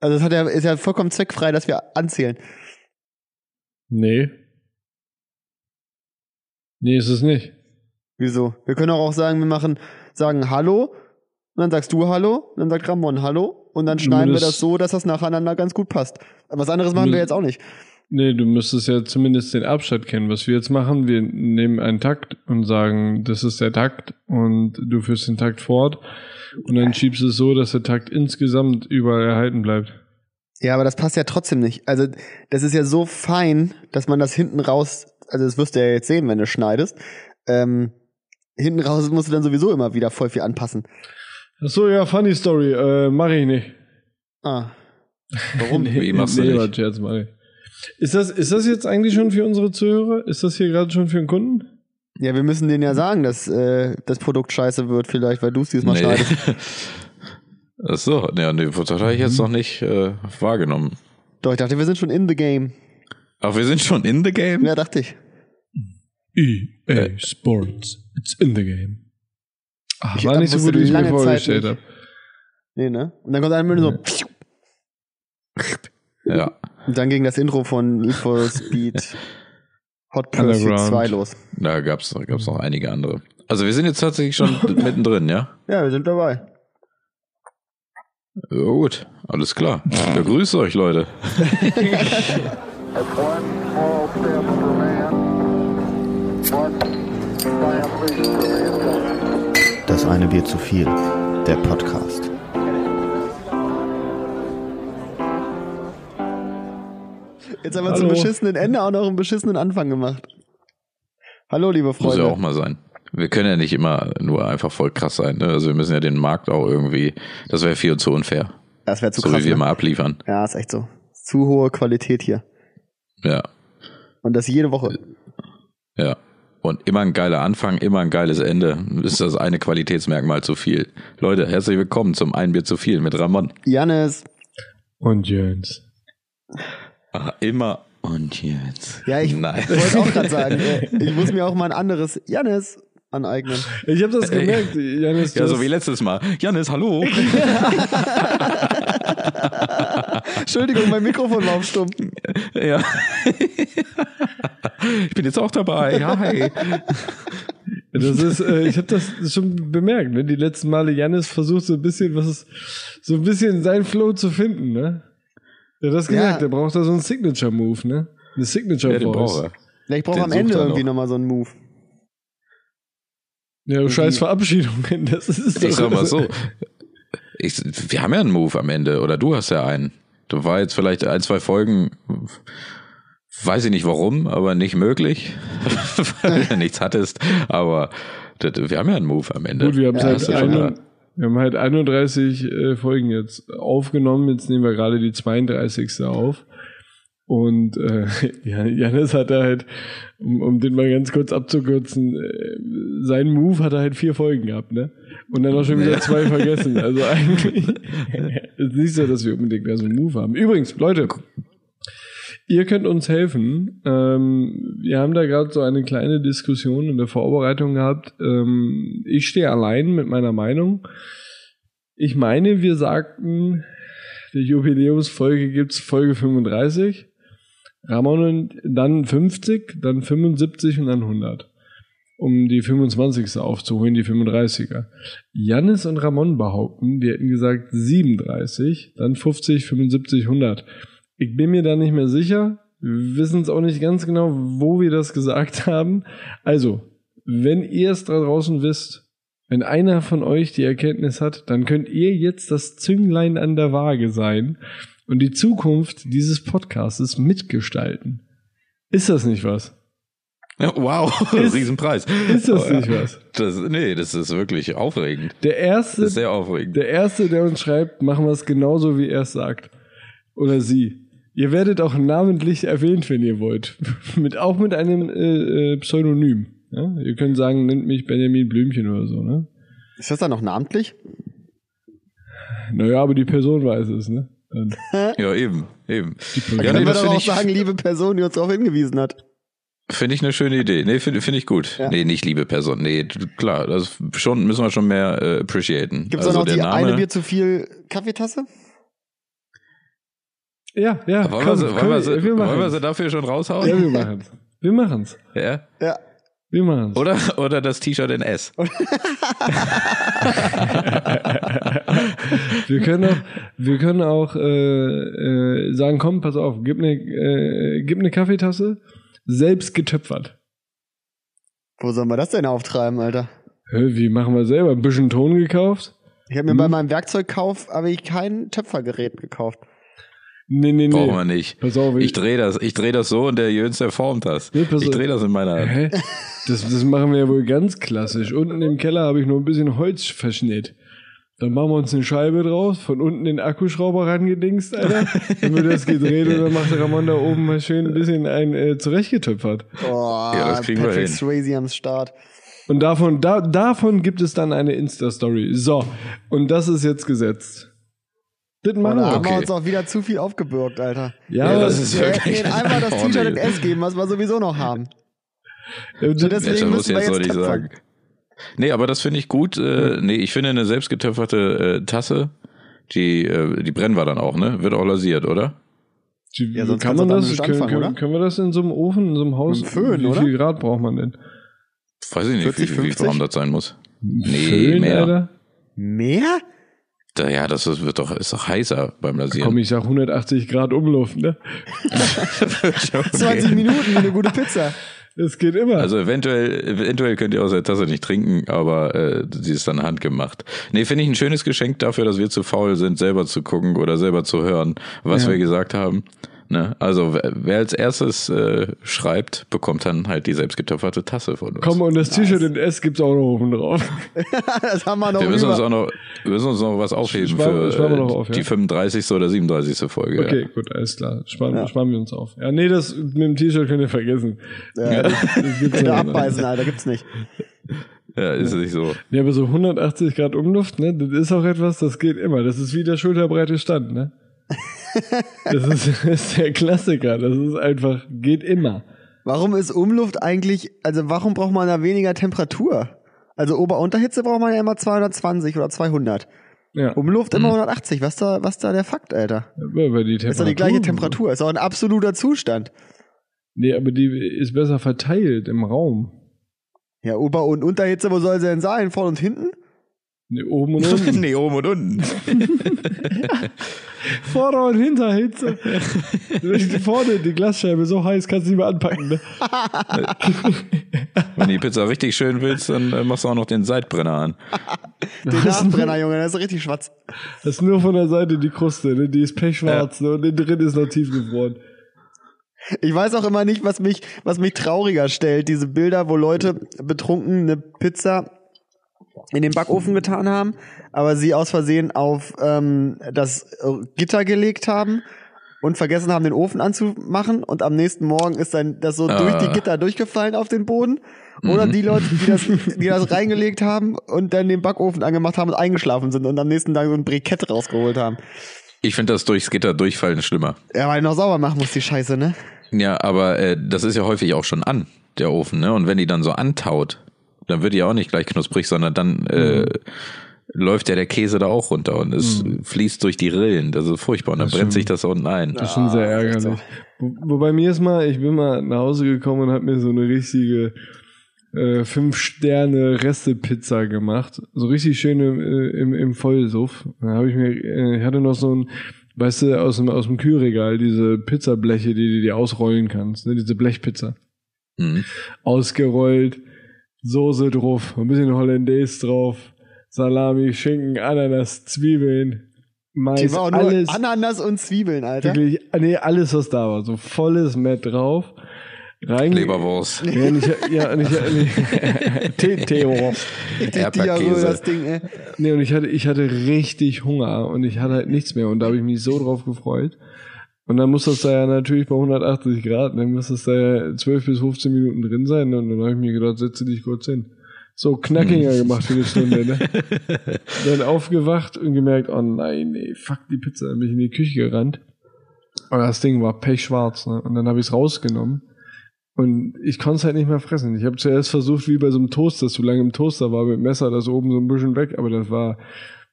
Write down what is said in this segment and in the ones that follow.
Also das hat ja, ist ja vollkommen zweckfrei, dass wir anzählen. Nee. Nee, ist es nicht. Wieso? Wir können auch, auch sagen, wir machen, sagen Hallo, und dann sagst du Hallo, und dann sagt Ramon Hallo, und dann schneiden wir das so, dass das nacheinander ganz gut passt. Aber was anderes machen wir jetzt auch nicht. Nee, du müsstest ja zumindest den Abstand kennen. Was wir jetzt machen, wir nehmen einen Takt und sagen, das ist der Takt und du führst den Takt fort und dann schiebst du es so, dass der Takt insgesamt überall erhalten bleibt. Ja, aber das passt ja trotzdem nicht. Also, das ist ja so fein, dass man das hinten raus, also das wirst du ja jetzt sehen, wenn du schneidest. Ähm, hinten raus musst du dann sowieso immer wieder voll viel anpassen. Ach so, ja, funny Story, äh, mach ich nicht. Ah. Warum? Nee, machst du nee, nicht? Scherz, mach ich. Ist das, ist das jetzt eigentlich schon für unsere Zuhörer? Ist das hier gerade schon für den Kunden? Ja, wir müssen denen ja sagen, dass äh, das Produkt scheiße wird, vielleicht, weil du es diesmal Nee. schneidest. Ach so, ja, nee, das habe ich jetzt noch nicht äh, wahrgenommen. Doch, ich dachte, wir sind schon in the game. Ach, wir sind schon in the game? Ja, dachte ich. EA Sports, it's in the game. Ach, Ich war nicht so gut, wie ich mir lange Zeit vorgestellt habe. Nee, ne? Und dann kommt einer mit so. Ja. Und dann ging das Intro von Need for Speed Hot Pursuit Underground. 2 los. Da gab's, gab's noch einige andere. Also wir sind jetzt tatsächlich schon mittendrin, ja? Ja, wir sind dabei. Ja, gut, alles klar. Ja, grüße euch, Leute. Das eine Bier zu viel. Der Podcast. Jetzt haben wir Hallo. zum beschissenen Ende auch noch einen beschissenen Anfang gemacht. Hallo, liebe Muss Freunde. ja auch mal sein. Wir können ja nicht immer nur einfach voll krass sein. Ne? Also wir müssen ja den Markt auch irgendwie, das wäre viel zu unfair. das wäre zu so krass. wie wir ne? mal abliefern. Ja, ist echt so. Zu hohe Qualität hier. Ja, Und das jede Woche. ja. Und immer ein geiler Anfang, immer ein geiles Ende. Ist das eine Qualitätsmerkmal zu viel. Leute, herzlich willkommen zum Ein Bier zu viel mit Ramon. Janis. Und Jöns. Ach, immer und jetzt. Ja, ich Nein. wollte auch gerade sagen, äh, ich muss mir auch mal ein anderes Janis aneignen. Ich habe das gemerkt, Janis. du Ja, so wie letztes Mal. Janis, hallo. Entschuldigung, mein Mikrofon war auf stumm. ja. ich bin jetzt auch dabei. Hi. Das ist, äh, ich habe das schon bemerkt, ne? Die letzten Male Janis versucht so ein bisschen, was so ein bisschen seinen Flow zu finden, ne? Der hat das gemerkt, Ja. der braucht da so einen Signature-Move, ne? Eine Signature Ja, Voice. braucht er. Vielleicht am Ende irgendwie noch. nochmal so einen Move. Ja, du scheiß Verabschiedungen. Das ist Ich sag doch- mal so. Ich, wir haben ja einen Move am Ende, oder du hast ja einen. Du war jetzt vielleicht ein, zwei Folgen, weiß ich nicht warum, aber nicht möglich, weil du nichts hattest. Aber das, wir haben ja einen Move am Ende. Gut, wir haben, Ja, ja schon ein, wir haben halt 31 äh, Folgen jetzt aufgenommen. Jetzt nehmen wir gerade die 32. auf. Und äh, Jan- Janis hat da halt, um, um den mal ganz kurz abzukürzen, äh, seinen Move hat er halt vier Folgen gehabt, ne? Und dann auch schon wieder zwei vergessen. Also eigentlich ist nicht so, dass wir unbedingt mehr so einen Move haben. Übrigens, Leute, ihr könnt uns helfen. Ähm, wir haben da gerade so eine kleine Diskussion in der Vorbereitung gehabt. Ähm, ich stehe allein mit meiner Meinung. Ich meine, wir sagten, die Jubiläumsfolge gibt's Folge 35. Ramon und dann 50, dann 75 und dann 100. Um die 25. aufzuholen, die 35er. Jannis und Ramon behaupten, wir hätten gesagt 37, dann 50, 75, 100. Ich bin mir da nicht mehr sicher. Wir wissen es auch nicht ganz genau, wo wir das gesagt haben. Also, wenn ihr es da draußen wisst, wenn einer von euch die Erkenntnis hat, dann könnt ihr jetzt das Zünglein an der Waage sein und die Zukunft dieses Podcasts mitgestalten. Ist das nicht was? Ja, wow, Ist- Riesenpreis. Ist das Oh, ja. nicht was? Das, nee, das ist wirklich aufregend. Der erste, sehr aufregend. der erste, der uns schreibt, machen wir es genauso, wie er es sagt. Oder sie. Ihr werdet auch namentlich erwähnt, wenn ihr wollt. mit, auch mit einem äh, äh, Pseudonym. Ja? Ihr könnt sagen, nennt mich Benjamin Blümchen oder so, ne? Ist das dann noch namentlich? Naja, aber die Person weiß es, ne? Dann Ja, eben, eben. Dann Ja, können nee, wir das doch finde auch sagen, liebe Person, die uns darauf hingewiesen hat. finde ich eine schöne Idee. Nee, finde find ich gut. Ja. Nee, nicht liebe Person. Nee, klar, das schon, müssen wir schon mehr äh, appreciaten. Gibt es also auch noch der die Name, eine Bier zu viel Kaffeetasse? Ja, ja. Wollen, komm, wir, sie, komm, wollen, wir, sie, wir wollen wir sie dafür schon raushauen? Ja, wir machen's. Wir machen's. Ja? Ja. Wir machen's. Oder, oder das T-Shirt in S. Wir können auch, wir können auch äh, äh, sagen, komm, pass auf, gib eine äh, gib eine Kaffeetasse, selbst getöpfert. Wo sollen wir das denn auftreiben, Alter? Hä, wie machen wir selber? Ein bisschen Ton gekauft? Ich habe mir Hm. bei meinem Werkzeugkauf habe ich kein Töpfergerät gekauft. Nee, nee, nee. Brauchen wir nicht. Pass auf, Ich drehe das, ich dreh das so und der Jöns, der formt das. Nee, pass Ich drehe das in meiner Hand. Hä? Das, das machen wir ja wohl ganz klassisch. Unten im Keller habe ich nur ein bisschen Holz verschnitt. Dann machen wir uns eine Scheibe draus, von unten den Akkuschrauber rangedingst, Alter. Dann wird das gedreht und dann macht der Ramon da oben mal schön ein bisschen ein äh, zurechtgetöpfert. Oh, Ja, das kriegen wir Patrick hin. Swayze am Start. Und davon, da, davon gibt es dann eine Insta-Story. So, und das ist jetzt gesetzt. Das machen da wir. haben wir uns auch wieder zu viel aufgebürgt, Alter. Ja, Ja, das das ist Wir wirklich denen einmal das T-Shirt in. S geben, was wir sowieso noch haben. das, deswegen müssen wir jetzt töpfern. sagen. Nee, aber das finde ich gut. Äh, nee, ich finde eine selbstgetöpferte äh, Tasse, die, äh, die brennen wir dann auch, ne? Wird auch lasiert, oder? Ja, sonst kann man das? Können, anfangen, können, oder? können wir das in so einem Ofen, in so einem Haus? Mit Föhn, wie oder? viel Grad braucht man denn? Weiß ich nicht, 40, wie, wie 50? warm das sein muss. Nee, Föhn, mehr. Alter? Mehr? Da, ja, das ist, wird doch, ist doch heißer beim Lasieren. Komm, ich sag 180 Grad Umluft, ne? 20 Minuten wie eine gute Pizza. Das geht immer. Also eventuell, eventuell könnt ihr aus der Tasse nicht trinken, aber äh, sie ist dann handgemacht. Nee, finde ich ein schönes Geschenk dafür, dass wir zu faul sind, selber zu gucken oder selber zu hören, was Ja. wir gesagt haben. Ne? Also wer, wer als erstes äh, schreibt, bekommt dann halt die selbstgetöpferte Tasse von uns. Komm, und das T-Shirt in S gibt's auch noch oben drauf. das haben wir noch wir müssen uns auch noch, wir müssen uns noch was aufheben Sparen- für äh, auf, ja? die 35. oder 37. Folge. Okay, Ja. gut, alles klar. Sparen, Ja. sparen wir uns auf. Ja, nee, das mit dem T-Shirt könnt ihr vergessen. Ja, Das gibt's ihr noch. abbeißen, Alter, gibt's nicht. ja, ist nicht so. Ja, aber so 180 Grad Umluft, ne, das ist auch etwas, das geht immer. Das ist wie der schulterbreite Stand, ne? Das ist, das ist der Klassiker. Das ist einfach, geht immer. Warum ist Umluft eigentlich, also warum braucht man da weniger Temperatur? Also Ober-Unterhitze braucht man ja immer 220 oder 200. Ja, Umluft immer 180. Was da, was da der Fakt, Alter? weil die Temperatur. Ist doch die gleiche Temperatur. Ist auch ein absoluter Zustand. Nee, aber die ist besser verteilt im Raum. Ja, Ober- und Unterhitze, wo soll sie denn sein? Vorne und hinten? Nee, oben und unten. nee, oben und unten. Vorder- und Hinterhitze. Vorne die Glasscheibe so heiß, kannst du nicht mehr anpacken. Ne? Wenn du die Pizza richtig schön willst, dann äh, machst du auch noch den Seitbrenner an. Den Nachbrenner, Junge, das ist richtig schwarz. Das ist nur von der Seite die Kruste, ne? die ist pechschwarz ne? und innen drin ist noch tiefgefroren. Ich weiß auch immer nicht, was mich, was mich trauriger stellt. Diese Bilder, wo Leute betrunken eine Pizza in den Backofen getan haben, aber sie aus Versehen auf ähm, das äh, Gitter gelegt haben und vergessen haben, den Ofen anzumachen und am nächsten Morgen ist dann das so Ah. durch die Gitter durchgefallen auf den Boden. Oder die Leute, die das, die das reingelegt haben und dann den Backofen angemacht haben und eingeschlafen sind und am nächsten Tag so ein Brikett rausgeholt haben. Ich finde das durchs Gitter durchfallen schlimmer. Ja, weil noch sauber machen muss die Scheiße, ne? Ja, aber äh, das ist ja häufig auch schon an, der Ofen, ne? Und wenn die dann so antaut, dann wird die ja auch nicht gleich knusprig, sondern dann äh, läuft ja der Käse da auch runter und es fließt durch die Rillen. Das ist furchtbar. Und dann brennt sich das unten ein. Das ist schon sehr Ah, ärgerlich. Wo, wobei mir ist mal, ich bin mal nach Hause gekommen und habe mir so eine richtige äh, fünf Sterne Reste-Pizza gemacht. So richtig schön im, äh, im, im Vollsuff. Da habe ich mir, äh, ich hatte noch so ein, weißt du, aus dem, aus dem Kühlregal, diese Pizzableche, die du dir ausrollen kannst, ne, diese Blechpizza. Mhm. Ausgerollt, Soße drauf, ein bisschen Hollandaise drauf, Salami, Schinken, Ananas, Zwiebeln, Mais, Die war auch nur alles. Ananas und Zwiebeln, Alter. Wirklich, nee, alles, was da war. So volles Met drauf. Rein Leberwurst. Ja, und ich, ja, ich, nee, Tee- Erdbeerkäse. Diarrhoe, das Ding, ey. Nee, und ich hatte, ich hatte richtig Hunger und ich hatte halt nichts mehr und da habe ich mich so drauf gefreut. Und dann muss das da ja natürlich bei 180 Grad, dann muss das da ja 12 bis 15 Minuten drin sein und dann habe ich mir gedacht, setze dich kurz hin. So knackiger gemacht für eine Stunde, ne? dann aufgewacht und gemerkt, oh nein, nee, fuck die Pizza, dann bin ich in die Küche gerannt. Aber das Ding war pechschwarz, ne? Und dann habe ich es rausgenommen. Und ich konnte es halt nicht mehr fressen. Ich habe zuerst versucht, wie bei so einem Toast, das zu lange im Toaster war, mit dem Messer das oben so ein bisschen weg, aber das war,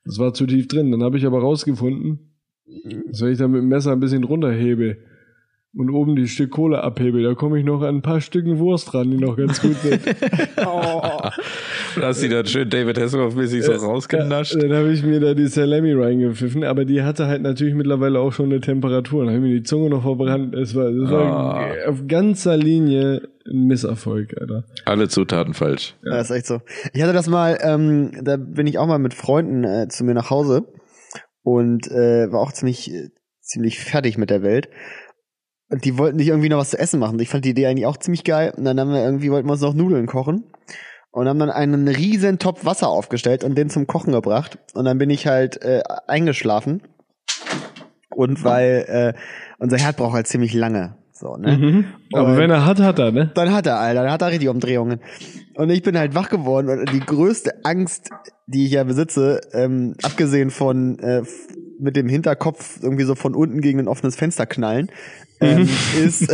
das war zu tief drin. Dann habe ich aber rausgefunden, wenn ich dann mit dem Messer ein bisschen runterhebe und oben die Stück Kohle abhebe, da komme ich noch an ein paar Stücken Wurst ran, die noch ganz gut sind. Oh. Da hast die dann schön David Hasselhoff-mäßig so rausgenascht. Dann habe ich mir da die Salami reingepfiffen, aber die hatte halt natürlich mittlerweile auch schon eine Temperatur. Dann habe ich mir die Zunge noch verbrannt. Es war, es war Ah. auf ganzer Linie ein Misserfolg, Alter. Alle Zutaten falsch. Ja, ist echt so. Ich hatte das mal, ähm, da bin ich auch mal mit Freunden äh, zu mir nach Hause und äh, war auch ziemlich, äh, ziemlich fertig mit der Welt. Und die wollten sich irgendwie noch was zu essen machen. Ich fand die Idee eigentlich auch ziemlich geil. Und dann haben wir irgendwie, wollten wir uns noch Nudeln kochen. Und haben dann einen riesen Topf Wasser aufgestellt und den zum Kochen gebracht. Und dann bin ich halt äh, eingeschlafen. Und weil äh, unser Herd braucht halt ziemlich lange. So, ne? Aber Und- wenn er hat, hat er, ne? dann hat er, Alter, dann hat er richtig Umdrehungen. Und ich bin halt wach geworden und die größte Angst, die ich ja besitze, ähm, abgesehen von äh, mit dem Hinterkopf irgendwie so von unten gegen ein offenes Fenster knallen, ähm, ist,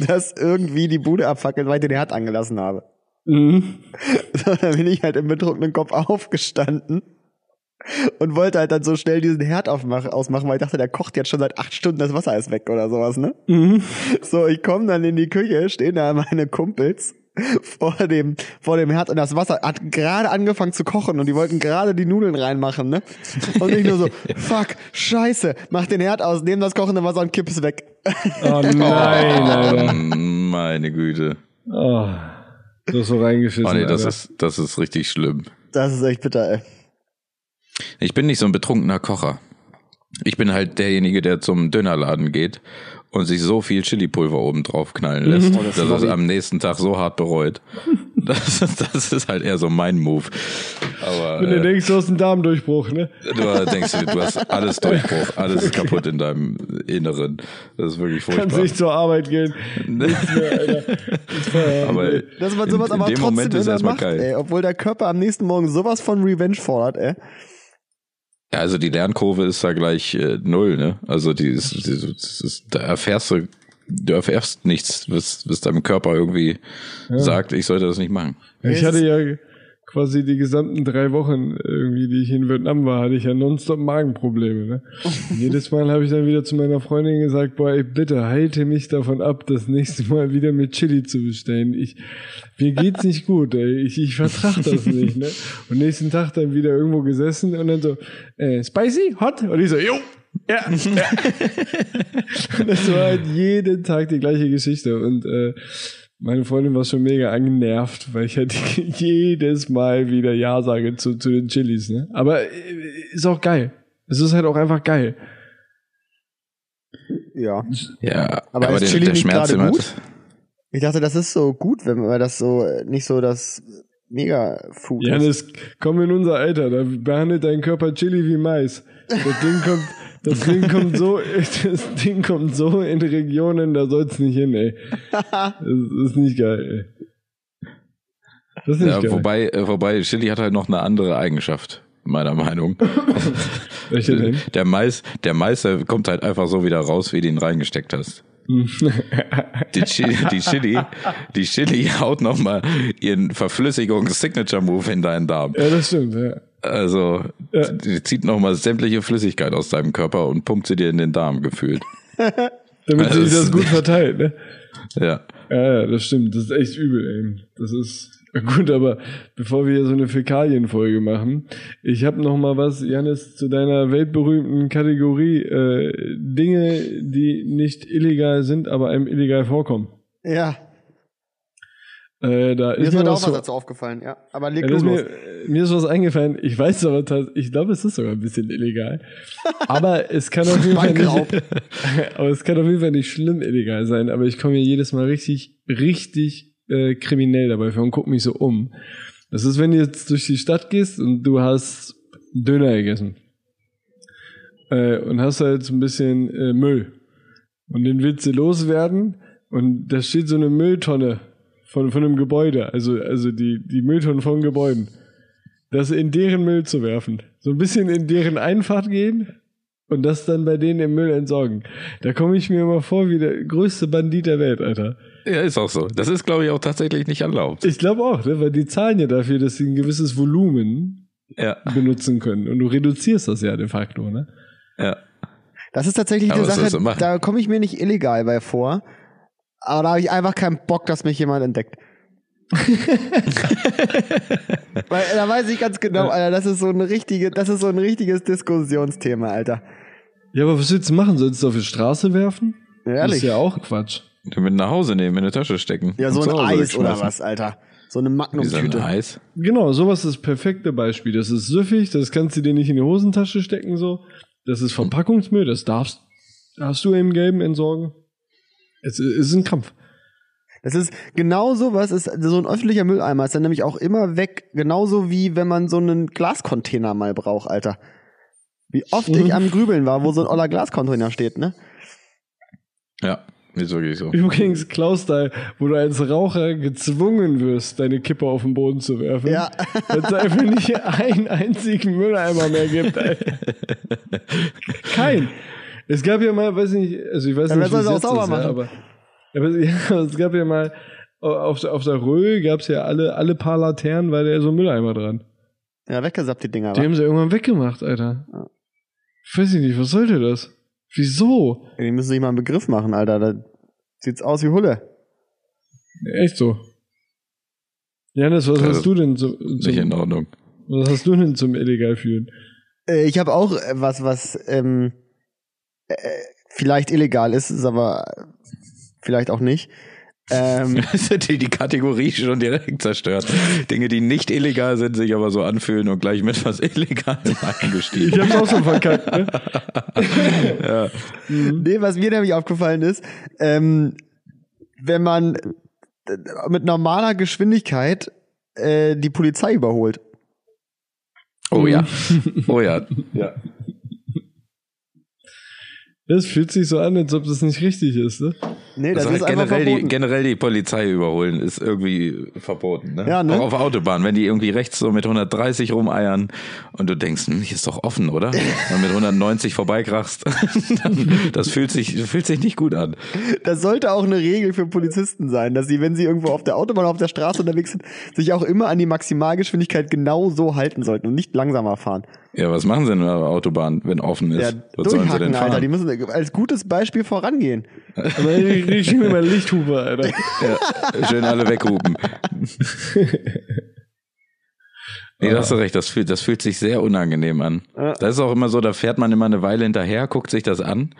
dass irgendwie die Bude abfackelt, weil ich den Herd angelassen habe. Mhm. So, dann bin ich halt im betrunkenen Kopf aufgestanden und wollte halt dann so schnell diesen Herd aufmach, ausmachen, weil ich dachte, der kocht jetzt schon seit acht Stunden, das Wasser ist weg oder sowas, ne? Mhm. So, ich komme dann in die Küche, stehen da meine Kumpels vor dem, vor dem Herd und das Wasser hat gerade angefangen zu kochen und die wollten gerade die Nudeln reinmachen, ne? Und ich nur so, fuck, scheiße, mach den Herd aus, nehm das kochende Wasser und kipp es weg. Oh nein, Alter. Mm, Meine Güte. Oh, du hast so reingeschissen. Oh nee, das Alter. ist, das ist richtig schlimm. Das ist echt bitter, ey. Ich bin nicht so ein betrunkener Kocher. Ich bin halt derjenige, der zum Dönerladen geht und sich so viel Chili-Pulver oben drauf knallen lässt, Oh, das dass er es am nächsten Tag so hart bereut. Das, das ist halt eher so mein Move. Aber Wenn du äh, denkst, du hast einen Darmdurchbruch, ne? du denkst, du hast alles Durchbruch, alles ist kaputt in deinem Inneren. Das ist wirklich Kannst furchtbar. nicht zur Arbeit gehen. Nichts mehr, Alter. Feierabend, Aber. Dass man sowas in, in aber dem trotzdem Moment ist erstmal macht, geil. ey, obwohl der Körper am nächsten Morgen sowas von Revenge fordert, ey. Ja, also die Lernkurve ist da gleich äh, null, ne? Also die ist, die, ist, da erfährst du, du erfährst nichts, was, was deinem Körper irgendwie sagt, ich sollte das nicht machen. Ich hatte ja quasi die gesamten drei Wochen irgendwie, die ich in Vietnam war, hatte ich ja nonstop Magenprobleme. Ne? Jedes Mal habe ich dann wieder zu meiner Freundin gesagt, boah, ey, bitte halte mich davon ab, das nächste Mal wieder mit Chili zu bestellen. Ich, mir geht's nicht gut, ey. Ich, ich vertrag das nicht, ne? Und nächsten Tag dann wieder irgendwo gesessen und dann so, äh, spicy, hot? Und ich so, jo, ja, ja. und das war halt jeden Tag die gleiche Geschichte. Und äh, meine Freundin war schon mega angenervt, weil ich halt jedes Mal wieder Ja sage zu, zu den Chilis. Ne? Aber äh, ist auch geil. Es ist halt auch einfach geil. Ja. Ja, Aber ist der, Chili der nicht Schmerz gerade immer, gut? Ich dachte, das ist so gut, wenn man das so, nicht so das Mega-Food ist. Janis, komm in unser Alter, da behandelt dein Körper Chili wie Mais. Das Ding kommt, das Ding kommt so, das Ding kommt so in Regionen, da soll's nicht hin, ey. Das ist nicht geil, ey. Das ist nicht ja, geil. wobei, äh, wobei Chili hat halt noch eine andere Eigenschaft, meiner Meinung. Welche denn? Der Mais, der Mais, der kommt halt einfach so wieder raus, wie du ihn reingesteckt hast. Die Chili, die Chili, die Chili haut nochmal ihren Verflüssigungs-Signature-Move in deinen Darm. Ja, das stimmt, ja. Also, Ja. die zieht nochmal sämtliche Flüssigkeit aus deinem Körper und pumpt sie dir in den Darm gefühlt. Damit Also, sich das gut verteilt, ne? Ja. Ja, ja, das stimmt. Das ist echt übel, ey. Das ist gut, aber bevor wir hier so eine Fäkalienfolge machen, ich habe noch mal was, Janis, zu deiner weltberühmten Kategorie äh, Dinge, die nicht illegal sind, aber einem illegal vorkommen. Ja. Äh, da Mir ist ist mir auch was dazu aufgefallen, ja. Aber leg ja, mir, mir ist was eingefallen. Ich weiß aber tatsächlich, ich glaube, es ist sogar ein bisschen illegal. Aber es kann auf jeden Fall nicht, aber es kann auf jeden Fall nicht schlimm illegal sein. Aber ich komme mir jedes Mal richtig, richtig äh, kriminell dabei vor und guck mich so um. Das ist, wenn du jetzt durch die Stadt gehst und du hast Döner gegessen. Äh, und hast halt so ein bisschen äh, Müll. Und den willst du loswerden und da steht so eine Mülltonne von, von einem Gebäude, also, also die, die Mülltonnen von Gebäuden. Das in deren Müll zu werfen. So ein bisschen in deren Einfahrt gehen und das dann bei denen im Müll entsorgen. Da komme ich mir immer vor wie der größte Bandit der Welt, Alter. Ja, ist auch so. Das ist, glaube ich, auch tatsächlich nicht erlaubt. Ich glaube auch, ne? weil die zahlen ja dafür, dass sie ein gewisses Volumen Ja, benutzen können. Und du reduzierst das ja de facto, ne? ja. Das ist tatsächlich Aber eine Sache, da komme ich mir nicht illegal bei vor. Aber da habe ich einfach keinen Bock, dass mich jemand entdeckt. Weil da weiß ich ganz genau, Alter, das ist so ein richtige, das ist so ein richtiges Diskussionsthema, Alter. Ja, aber was willst du machen? Sollst du auf die Straße werfen? Das Ehrlich. ist ja auch Quatsch. Du mit nach Hause nehmen, in eine Tasche stecken. Ja, so ein Eis oder was, Alter. So eine Wie so ein Magnum-Tüte. Eis. Genau, sowas ist das perfekte Beispiel. Das ist süffig, das kannst du dir nicht in die Hosentasche stecken, so. Das ist Verpackungsmüll, das darfst, darfst du im Gelben entsorgen. Es ist ein Kampf. Das ist genau sowas, ist so ein öffentlicher Mülleimer ist dann nämlich auch immer weg, genauso wie wenn man so einen Glascontainer mal braucht, Alter. Wie oft ich am Grübeln war, wo so ein oller Glascontainer steht, ne? Ja, ist wirklich so. Übrigens, Klaus-Style, wo du als Raucher gezwungen wirst, deine Kippe auf den Boden zu werfen. Ja. Weil es einfach nicht einen einzigen Mülleimer mehr gibt. Alter. Kein. Es gab ja mal, weiß nicht, also ich weiß Ja, nicht, wie es auch jetzt sauber ist, ja, machen? aber, aber ja, es gab ja mal auf, der- auf der Röhl gab es ja alle, alle paar Laternen, war der so ein Mülleimer dran. Ja, weggesappt die Dinger. Die wa? haben sie irgendwann weggemacht, Alter. Ja. Ich weiß nicht, was sollte das? Wieso? Die müssen sich mal einen Begriff machen, Alter. Da sieht's aus wie Hulle. Echt so. Janis, was Ja, hast du denn zum, Nicht in zum, Ordnung. was hast du denn zum illegal fühlen? Äh, ich habe auch äh, was, was ähm, äh, vielleicht illegal ist, ist aber vielleicht auch nicht. Ähm, die, die Kategorie schon direkt zerstört. Dinge, die nicht illegal sind, sich aber so anfühlen und gleich mit was Illegalem Ich eingestiegen. hab's auch so verkackt, ne? ja. nee, was mir nämlich aufgefallen ist, ähm, wenn man äh, mit normaler Geschwindigkeit äh, die Polizei überholt. Oh ja. Oh ja. ja. Das fühlt sich so an, als ob das nicht richtig ist, ne? Nee, das Also ist einfach generell, die, verboten. generell die Polizei überholen ist irgendwie verboten. Ne? Ja, ne? Auch auf Autobahn, wenn die irgendwie rechts so mit 130 rumeiern und du denkst, hm, hier ist doch offen, oder? Und mit 190 vorbeikrachst, dann, das fühlt sich, fühlt sich nicht gut an. Das sollte auch eine Regel für Polizisten sein, dass sie, wenn sie irgendwo auf der Autobahn, auf der Straße unterwegs sind, sich auch immer an die Maximalgeschwindigkeit genau so halten sollten und nicht langsamer fahren. Ja, was machen sie denn auf der Autobahn, wenn offen ist? Ja, was sollen sie denn fahren? Alter. Die müssen als gutes Beispiel vorangehen. Aber ich, ich schieb mir mal Lichthupe, Alter. Ja, schön alle weghupen. Nee, da hast du recht, das fühlt, das fühlt sich sehr unangenehm an. Das ist auch immer so, da fährt man immer eine Weile hinterher, guckt sich das an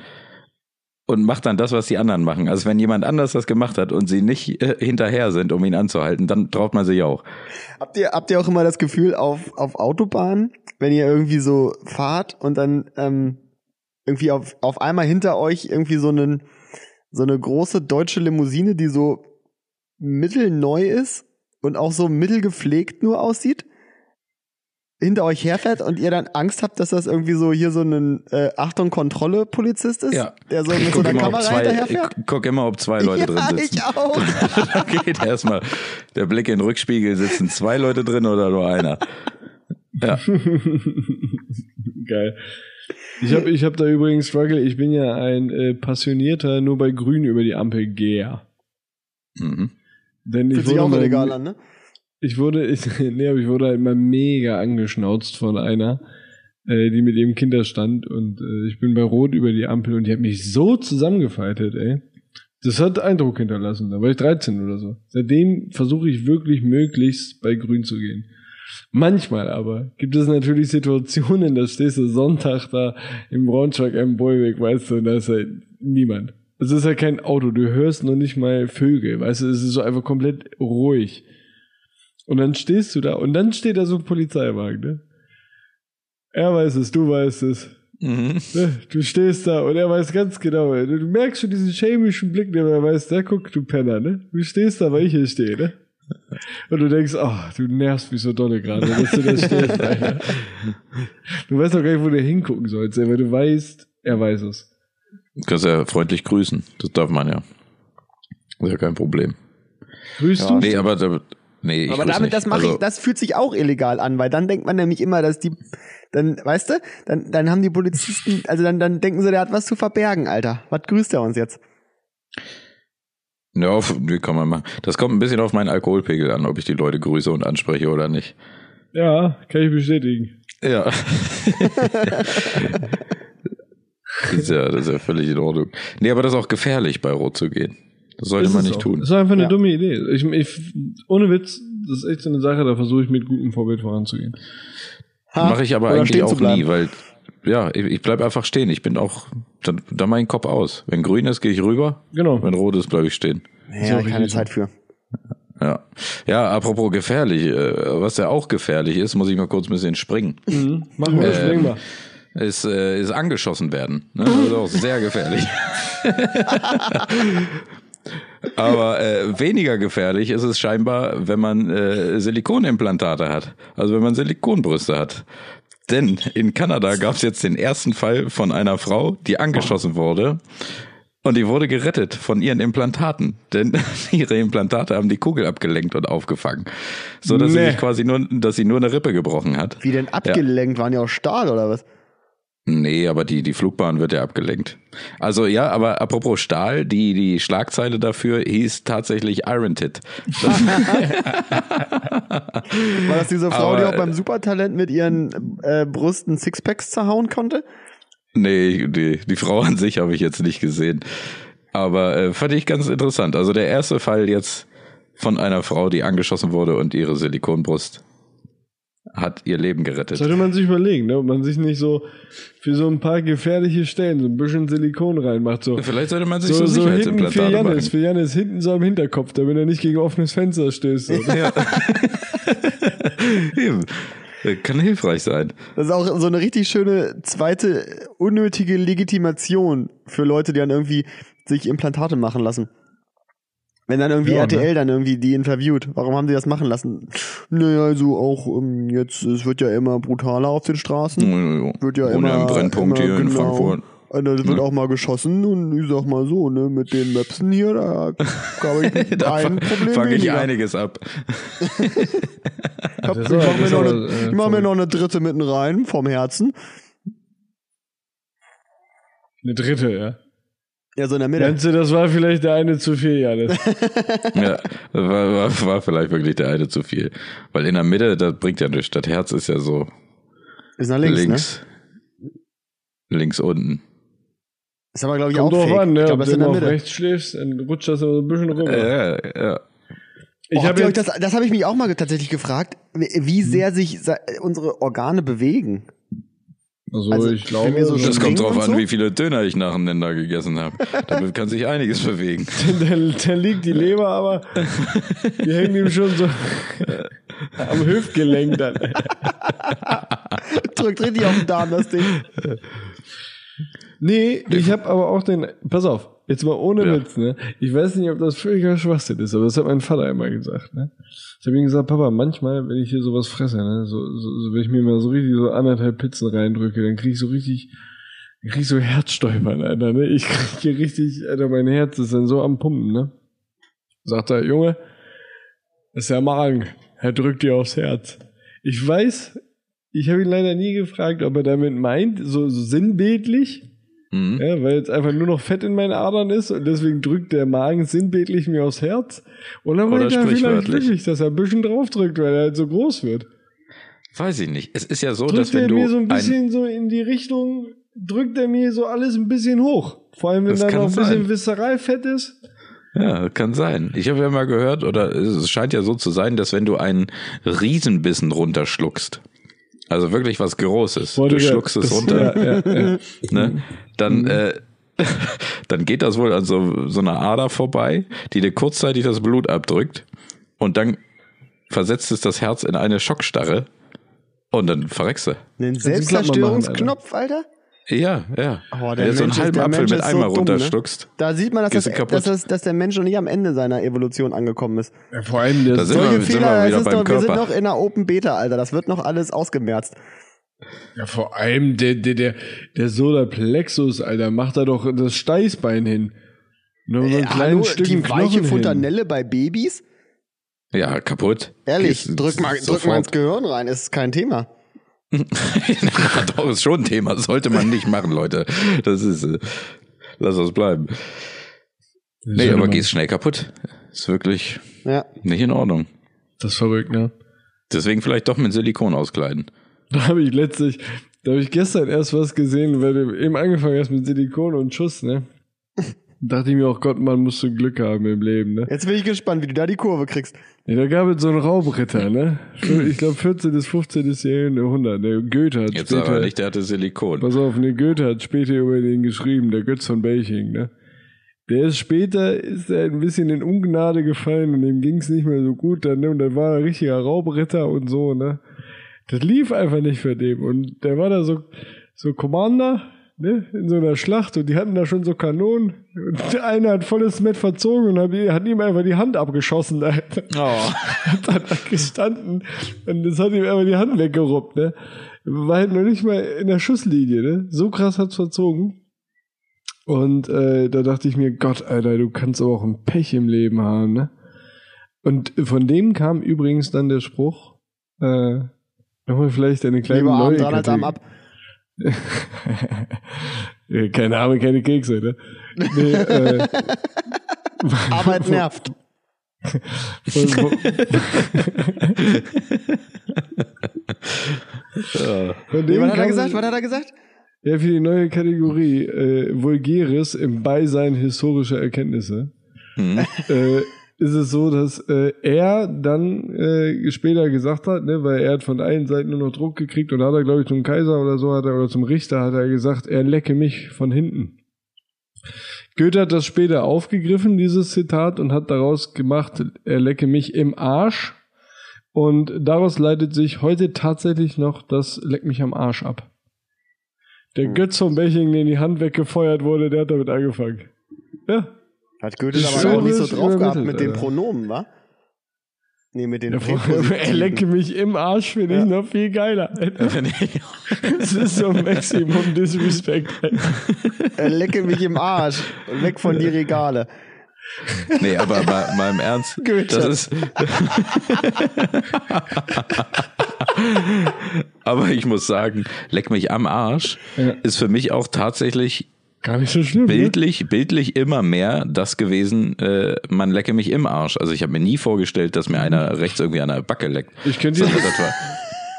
und macht dann das, was die anderen machen. Also wenn jemand anders das gemacht hat und sie nicht äh, hinterher sind, um ihn anzuhalten, dann traut man sich auch. Habt ihr, habt ihr auch immer das Gefühl auf, auf Autobahnen, wenn ihr irgendwie so fahrt und dann ähm, irgendwie auf, auf einmal hinter euch irgendwie so, einen, so eine große deutsche Limousine, die so mittelneu ist und auch so mittelgepflegt nur aussieht, hinter euch herfährt und ihr dann Angst habt, dass das irgendwie so hier so ein äh, Achtung Kontrolle Polizist ist, Ja. der so mit Ich so einer immer, ob Kamera zwei, hinterherfährt? ich guck immer, ob zwei Leute ja, drin sitzen. ich auch. da geht erstmal der Blick in den Rückspiegel, sitzen zwei Leute drin oder nur einer. Ja. Geil. Ich habe ich hab da übrigens Struggle, ich bin ja ein äh, passionierter nur bei Grün über die Ampel Geher. Mhm. Denn ich Fühlt sich auch mal- illegal an, ne? Ich wurde, ich, nee, aber ich wurde halt mal mega angeschnauzt von einer, äh, die mit ihrem Kinder stand und äh, ich bin bei Rot über die Ampel und die hat mich so zusammengefaltet, ey. Das hat Eindruck hinterlassen, da war ich 13 oder so. Seitdem versuche ich wirklich möglichst bei Grün zu gehen. Manchmal aber gibt es natürlich Situationen, da stehst du Sonntag da im Braunschweig am Bollweg, weißt du, und da ist halt niemand. Es ist halt kein Auto, du hörst noch nicht mal Vögel, weißt du, es ist so einfach komplett ruhig. Und dann stehst du da und dann steht da so ein Polizeiwagen, ne? Er weiß es, du weißt es. Mhm. Ne? Du stehst da und er weiß ganz genau, ey. du merkst schon diesen schelmischen Blick, der er weiß, der guckt, du Penner, ne? Du stehst da, weil ich hier stehe, ne? Und du denkst, oh, du nervst mich so dolle gerade, dass du da stehst, Alter. Du weißt doch gar nicht, wo du hingucken sollst, weil du weißt, er weiß es. Du kannst ja freundlich grüßen. Das darf man ja. Ist ja kein Problem. Grüßt Ja, du? Nee, aber da, nee, ich Aber damit, nicht. das mache Also, ich, das fühlt sich auch illegal an, weil dann denkt man nämlich immer, dass die, dann, weißt du, dann, dann haben die Polizisten, also dann, dann denken sie, der hat was zu verbergen, Alter. Was grüßt er uns jetzt? Ja, auf, wie kann man machen. Das kommt ein bisschen auf meinen Alkoholpegel an, ob ich die Leute grüße und anspreche oder nicht. Ja, kann ich bestätigen. Ja. Das ist ja, das ist ja völlig in Ordnung. Nee, aber das ist auch gefährlich, bei Rot zu gehen. Das sollte Ist man nicht auch. tun. Das ist einfach eine Ja. dumme Idee. Ich, ich, ohne Witz, das ist echt so eine Sache, da versuche ich mit gutem Vorbild voranzugehen. Mache ich aber Oder eigentlich auch nie, weil ja, ich, ich bleib einfach stehen. Ich bin auch, da, da mach ich den Kopf aus. Wenn grün ist, gehe ich rüber. Genau. Wenn rot ist, bleibe ich stehen. Ja, So keine Zeit für. Ja. Ja, apropos gefährlich, äh, was ja auch gefährlich ist, muss ich mal kurz ein bisschen springen. Mhm. Machen wir, Ähm, springen wir. Ist, äh, ist angeschossen werden. Ne? Das ist auch sehr gefährlich. Aber äh, weniger gefährlich ist es scheinbar, wenn man äh, Silikonimplantate hat. Also wenn man Silikonbrüste hat. Denn in Kanada gab es jetzt den ersten Fall von einer Frau, die angeschossen wurde. Und die wurde gerettet von ihren Implantaten. Denn ihre Implantate haben die Kugel abgelenkt und aufgefangen. So dass sie Nee. sich quasi nur, dass sie nur eine Rippe gebrochen hat. Wie denn abgelenkt? Waren die auch Stahl oder was? Nee, aber die, die Flugbahn wird ja abgelenkt. Also ja, aber apropos Stahl, die, die Schlagzeile dafür hieß tatsächlich Iron Tit. War das diese Frau, Aber, die auch beim Supertalent mit ihren äh, Brüsten Sixpacks zerhauen konnte? nee, die, die Frau an sich habe ich jetzt nicht gesehen. Aber äh, fand ich ganz interessant. Also der erste Fall jetzt von einer Frau, die angeschossen wurde und ihre Silikonbrust hat ihr Leben gerettet. Sollte man sich überlegen, ne? ob man sich nicht so für so ein paar gefährliche Stellen so ein bisschen Silikon reinmacht. So, Vielleicht sollte man sich so, so, so hinten für Janis, für Janis hinten so am Hinterkopf, damit er nicht gegen offenes Fenster stößt. So. Ja. Eben. Kann hilfreich sein. Das ist auch so eine richtig schöne zweite unnötige Legitimation für Leute, die dann irgendwie sich Implantate machen lassen. Wenn dann irgendwie Ja, RTL ne? dann irgendwie die interviewt, warum haben die das machen lassen? Naja, also auch ähm, jetzt, es wird ja immer brutaler auf den Straßen. Wird ja Wohnen immer ja im Brennpunkt immer hier in genau. Frankfurt. Und es wird Ne? auch mal geschossen und ich sag mal so, ne, mit den Möpsen hier, da habe ich Da ein Problem fange ich weniger. einiges ab. Ich, hab, Das ich ist mach aber- mir, noch eine, äh, ich mach mir noch eine dritte mitten rein vom Herzen. Eine dritte, ja. Ja, so in der Mitte. Meinst du, das war vielleicht der eine zu viel, Janis? Ja, war, war, war vielleicht wirklich der eine zu viel. Weil in der Mitte, das bringt ja nichts. Das Herz ist ja so Ist nach links, links. ne? Links unten. Ist aber, glaube ich, Kommt auch fake. an, ne? ich glaube, das ist du in der immer auf Mitte. rechts schläfst, dann rutscht das so ein bisschen rüber. Ja, ja. ich Oh, jetzt, das, das habe ich mich auch mal tatsächlich gefragt, wie sehr sich unsere Organe bewegen. Also, also, ich glaube, so Das kommt drauf an, so? wie viele Döner ich nacheinander gegessen habe. Damit kann sich einiges bewegen. da, da liegt die Leber, aber die hängen ihm schon so am Hüftgelenk dann. Drückt richtig auf den Darm, das Ding. Nee, ich habe aber auch den. Pass auf, jetzt mal ohne Ja. Witz, ne? Ich weiß nicht, ob das völliger Schwachsinn ist, aber das hat mein Vater immer gesagt, ne? Ich habe ihm gesagt, Papa, manchmal, wenn ich hier sowas fresse, ne, so, so, so wenn ich mir mal so richtig so anderthalb Pizzen reindrücke, dann krieg ich so richtig, dann krieg ich so Herzstolpern, Alter, ne? Ich krieg hier richtig, Alter, mein Herz ist dann so am Pumpen, ne? Sagt er, Junge, das ist der Magen, er drückt dir aufs Herz. Ich weiß, ich habe ihn leider nie gefragt, ob er damit meint, so, so sinnbildlich, Mhm. ja, weil jetzt einfach nur noch Fett in meinen Adern ist und deswegen drückt der Magen sinnbildlich mir aufs Herz. Und dann Oder meint er vielleicht wirklich, dass er ein bisschen draufdrückt, weil er halt so groß wird. Weiß ich nicht. Es ist ja so, dass Drückt wenn er du mir so ein ein, bisschen so in die Richtung, drückt er mir so alles ein bisschen hoch. Vor allem, wenn da noch ein bisschen. Viszeralfett ist. Ja, kann sein. Ich habe ja mal gehört, oder es scheint ja so zu sein, dass wenn du einen Riesenbissen runterschluckst, also wirklich was Großes, Boah, du schluckst es runter, Ja, ja, ja. ne, dann, äh, dann geht das wohl an so, so einer Ader vorbei, die dir kurzzeitig das Blut abdrückt. Und dann versetzt es das Herz in eine Schockstarre. Und dann verreckst du. Einen machen, Selbstzerstörungsknopf, Alter. Ja, ja. Oh, der Wenn du so einen halben der Apfel Mensch mit ist so dumm, ne? Da sieht man, dass, das, dass, das, dass der Mensch noch nicht am Ende seiner Evolution angekommen ist. ja, vor allem der Da sind wir- sind wir wieder beim doch, wir sind Körper. noch in der Open Beta, Alter. Das wird noch alles ausgemerzt. Ja, vor allem der, der, der, der Solarplexus, Alter, macht da doch das Steißbein hin. Nur so ein Äh, kleines hallo, Stückchen die weiche Knochen hin. Fontanelle bei Babys? Ja, kaputt. Ehrlich, Gehst drück mal, drück mal ins. Gehirn rein, ist kein Thema. Doch, ist schon ein Thema. Sollte man nicht machen, Leute. Das ist, äh, lass das bleiben. Nee, aber gehst schnell kaputt. Ist wirklich Ja. nicht in Ordnung. Das ist verrückt, ne? Deswegen vielleicht doch mit Silikon auskleiden. Da habe ich letztlich, Da habe ich gestern erst was gesehen, weil du eben angefangen hast mit Silikon und Schuss, ne? Dachte ich mir auch, Gott, man muss so Glück haben im Leben, ne? Jetzt bin ich gespannt, wie du da die Kurve kriegst. Ja, da gab es so einen Raubritter, ne? Ich glaube 14. bis 15. Jahrhundert. Der Goethe hat Jetzt später, aber nicht, der hatte Silikon. pass auf, ne, Goethe hat später über den geschrieben, der Götz von Belching, ne? Der ist später, ist er ein bisschen in Ungnade gefallen und ihm ging's nicht mehr so gut, dann, ne? Und dann war er ein richtiger Raubritter und so, ne? Das lief einfach nicht für den. Und der war da so, so Commander, ne, in so einer Schlacht und die hatten da schon so Kanonen und der eine hat volles Met verzogen und hat, hat ihm einfach die Hand abgeschossen. Alter. Oh. Hat dann da gestanden und das hat ihm einfach die Hand weggeruppt, ne. War halt noch nicht mal in der Schusslinie, ne. So krass hat's verzogen. Und äh, da dachte ich mir, Gott, Alter, du kannst aber auch ein Pech im Leben haben, ne? Und von dem kam übrigens dann der Spruch, äh, nochmal vielleicht eine kleine Lieber Arm neue dran als Arm ab. Ja, keine Arme, keine Kekse, ne? Nee, äh, Arbeit nervt. von, von, von Nee, dem was hat er gesagt? Was hat er gesagt? Ja, für die neue Kategorie äh, Vulgäres im Beisein historischer Erkenntnisse Hm. äh, ist es so, dass äh, er dann äh, später gesagt hat, ne, weil er hat von allen Seiten nur noch Druck gekriegt und hat er, glaube ich, zum Kaiser oder so hat er, oder zum Richter hat er gesagt, er lecke mich von hinten. Goethe hat das später aufgegriffen, dieses Zitat, und hat daraus gemacht, er lecke mich im Arsch. Und daraus leitet sich heute tatsächlich noch das Leck mich am Arsch ab. Der Götz von Beching, den die Hand weggefeuert wurde, der hat damit angefangen. Ja. Hat Goethe Das aber auch nicht so drauf gehabt mit den Alter. Pronomen, wa? Nee, mit den er Präpositiven. lecke mich im Arsch, finde ich noch viel geiler. Das ist so Maximum Disrespect. Er lecke mich im Arsch. Weg von die Regale. Nee, aber mal, mal im Ernst. Goethe. Das ist. aber ich muss sagen, leck mich am Arsch Ja. ist für mich auch tatsächlich Gar nicht so schlimm. Ne? bildlich, bildlich immer mehr das gewesen, äh, man lecke mich im Arsch. Also ich habe mir nie vorgestellt, dass mir einer rechts irgendwie an der Backe leckt. Ich könnte dir- Sondern das war,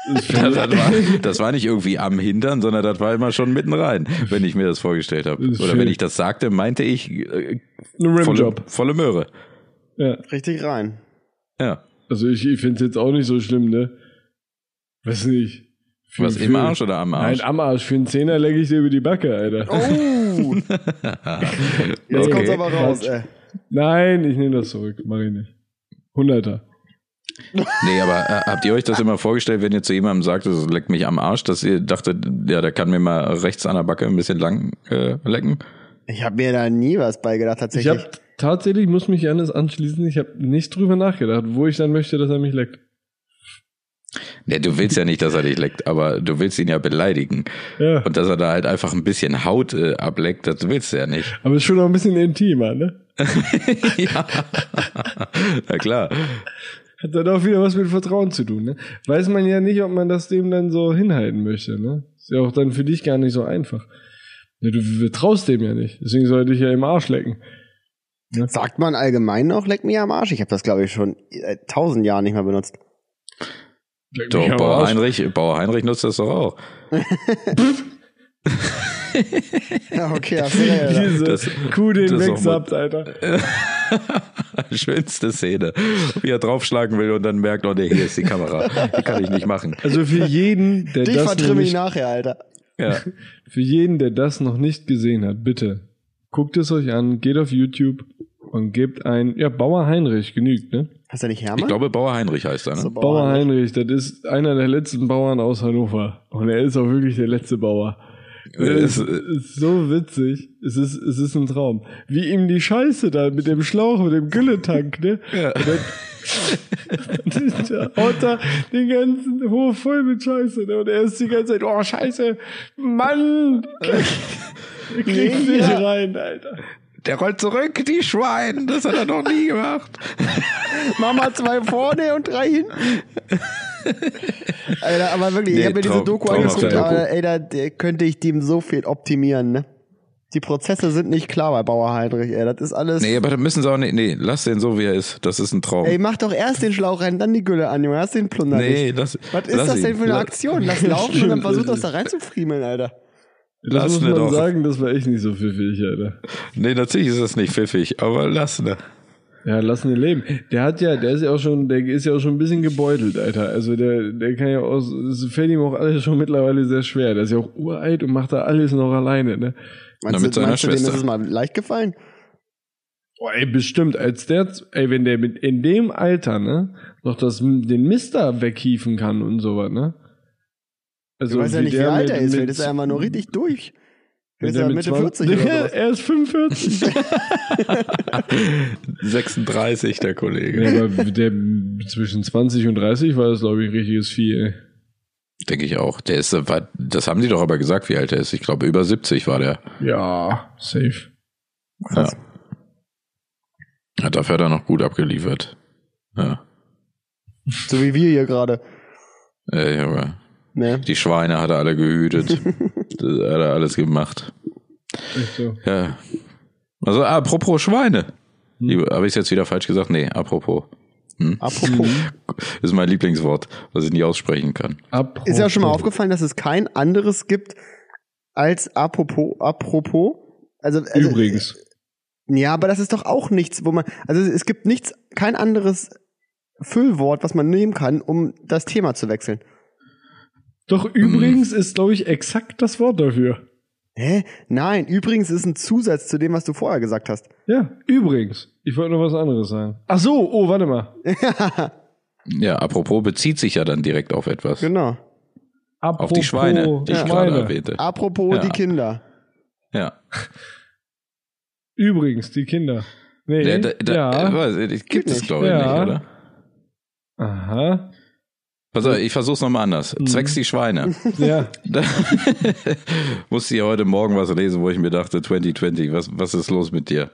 das, das, war, das war nicht irgendwie am Hintern, sondern das war immer schon mitten rein, wenn ich mir das vorgestellt habe. Das Oder schön. wenn ich das sagte, meinte ich äh, volle, volle Möhre. Ja. Richtig rein. Ja. Also ich, ich finde es jetzt auch nicht so schlimm, ne? Weiß nicht. Für- Was, im für- Arsch oder am Arsch? Nein, am Arsch. Für einen Zehner lecke ich dir über die Backe, Alter. Oh! Jetzt Okay. kommt's aber raus, ey. Nein, ich nehme das zurück. Mach ich nicht. Hunderter. Nee, aber äh, habt ihr euch das immer vorgestellt, wenn ihr zu jemandem sagt, das leckt mich am Arsch, dass ihr dachtet, ja, der kann mir mal rechts an der Backe ein bisschen lang äh, lecken? Ich habe mir da nie was beigedacht, Ich tatsächlich. habe tatsächlich, muss mich Janis anschließen, ich habe nicht drüber nachgedacht, wo ich dann möchte, dass er mich leckt. Nee, du willst ja nicht, dass er dich leckt, aber du willst ihn ja beleidigen. Ja. Und dass er da halt einfach ein bisschen Haut äh, ableckt, das willst du ja nicht. Aber ist schon noch ein bisschen intimer, ne? ja. Na klar. Hat dann auch wieder was mit Vertrauen zu tun, ne? Weiß man ja nicht, ob man das dem dann so hinhalten möchte, ne? Ist ja auch dann für dich gar nicht so einfach. Ja, du vertraust dem ja nicht. Deswegen soll er dich ja im Arsch lecken. Sagt man allgemein noch, leck mich am Arsch? Ich habe das, glaube ich, schon seit tausend Jahren nicht mehr benutzt. Doch, Bauer. Heinrich, Bauer Heinrich nutzt das doch auch. Ja, okay. Diese Das- Kuh den auch wegsappt, Alter. Schönste Szene. Wie er draufschlagen will und dann merkt, oh nee, hier ist die Kamera. Die kann ich nicht machen. Also für jeden, der Dich das noch vertrimme ich nicht, nachher, Alter. Ja. für jeden, der das noch nicht gesehen hat, bitte guckt es euch an, geht auf YouTube und gebt ein, ja, Bauer Heinrich genügt, ne? Hast du nicht Hermann? Ich glaube, Bauer Heinrich heißt er, ne? Bauer Heinrich, das ist einer der letzten Bauern aus Hannover. Und er ist auch wirklich der letzte Bauer. Es Es- ist so witzig. Es ist, es ist ein Traum. Wie ihm die Scheiße da mit dem Schlauch, mit dem Gülletank, ne? Ja. Der haut da den ganzen Hof voll mit Scheiße, ne? Und er ist die ganze Zeit, oh, Scheiße, Mann! Er kriegt nicht Ja. rein, Alter. Der rollt zurück, die Schwein. Das hat er noch nie gemacht. Mama zwei vorne und drei hinten. Alter, aber wirklich, ich Nee, habe mir diese Doku angeguckt, aber ey, da der könnte ich dem so viel optimieren, ne? Die Prozesse sind nicht klar bei Bauer Heinrich, ey. Das ist alles. Nee, aber da müssen sie auch nicht. Nee, lass den so, wie er ist. Das ist ein Traum. Ey, mach doch erst den Schlauch rein, dann die Gülle an, Junge. Hast den Plunder nee, nicht. das. Was ist das denn für eine Aktion? Lass laufen und dann versuch das da reinzufriemeln, Alter. Das Lass muss ne man doch. sagen, das war echt nicht so pfiffig, Alter. Nee, natürlich ist das nicht pfiffig, aber lass ne. Ja, lass ihn leben. Der hat ja, der ist ja auch schon, der ist ja auch schon ein bisschen gebeutelt, Alter. Also der, der kann ja auch, es fällt ihm auch alles schon mittlerweile sehr schwer. Der ist ja auch uralt und macht da alles noch alleine, ne? Meinst, mit du, seiner meinst du, dem ist Schwester. es mal leicht gefallen? Oh, ey, bestimmt, als der, ey, wenn der mit, in dem Alter, ne, noch das, den Mister weghieven kann und sowas, ne? Also, Du weißt ja nicht, wie alt er ist. Vielleicht ist er einfach nur richtig durch. ist der er mit Mitte 20 40 oder sowas. er ist 45. 36, der Kollege. ja, aber der zwischen 20 und 30 war das, glaube ich, ein richtiges Vieh, ey. Denke ich auch. Der ist, äh, das haben die doch aber gesagt, wie alt er ist. Ich glaube, über 70 war der. Ja, safe. Ja. ja. Dafür hat er noch gut abgeliefert. Ja. So wie wir hier gerade. Äh, Junge. Ne? Die Schweine hat er alle gehütet. das hat er alles gemacht. So. Ja. Also, apropos Schweine. Habe ich jetzt wieder falsch gesagt? Nee, apropos. Apropos. ist mein Lieblingswort, was ich nicht aussprechen kann. Apropos. Ist ja schon mal aufgefallen, dass es kein anderes gibt als apropos. apropos. Also, also Übrigens. Ja, aber das ist doch auch nichts, wo man. Also es gibt nichts, kein anderes Füllwort, was man nehmen kann, um das Thema zu wechseln. Doch übrigens ist, glaube ich, exakt das Wort dafür. Hä? Nein, übrigens ist ein Zusatz zu dem, was du vorher gesagt hast. Ja, übrigens. Ich wollte noch was anderes sagen. Ach so, oh, warte mal. Ja, apropos bezieht sich ja dann direkt auf etwas. Genau. Auf die Schweine, die die ich gerade Schweine. erwähnte. Apropos Ja. die Kinder. Ja. Übrigens, die Kinder. Nee, da, da, ja. äh, weiß ich, gibt es, nicht. glaube ich, Ja. nicht, oder? Aha. Pass auf, ich versuch's nochmal anders. Mhm. Zwecks die Schweine. Ja. Da musste ich heute Morgen was lesen, wo ich mir dachte, 2020, was, was ist los mit dir?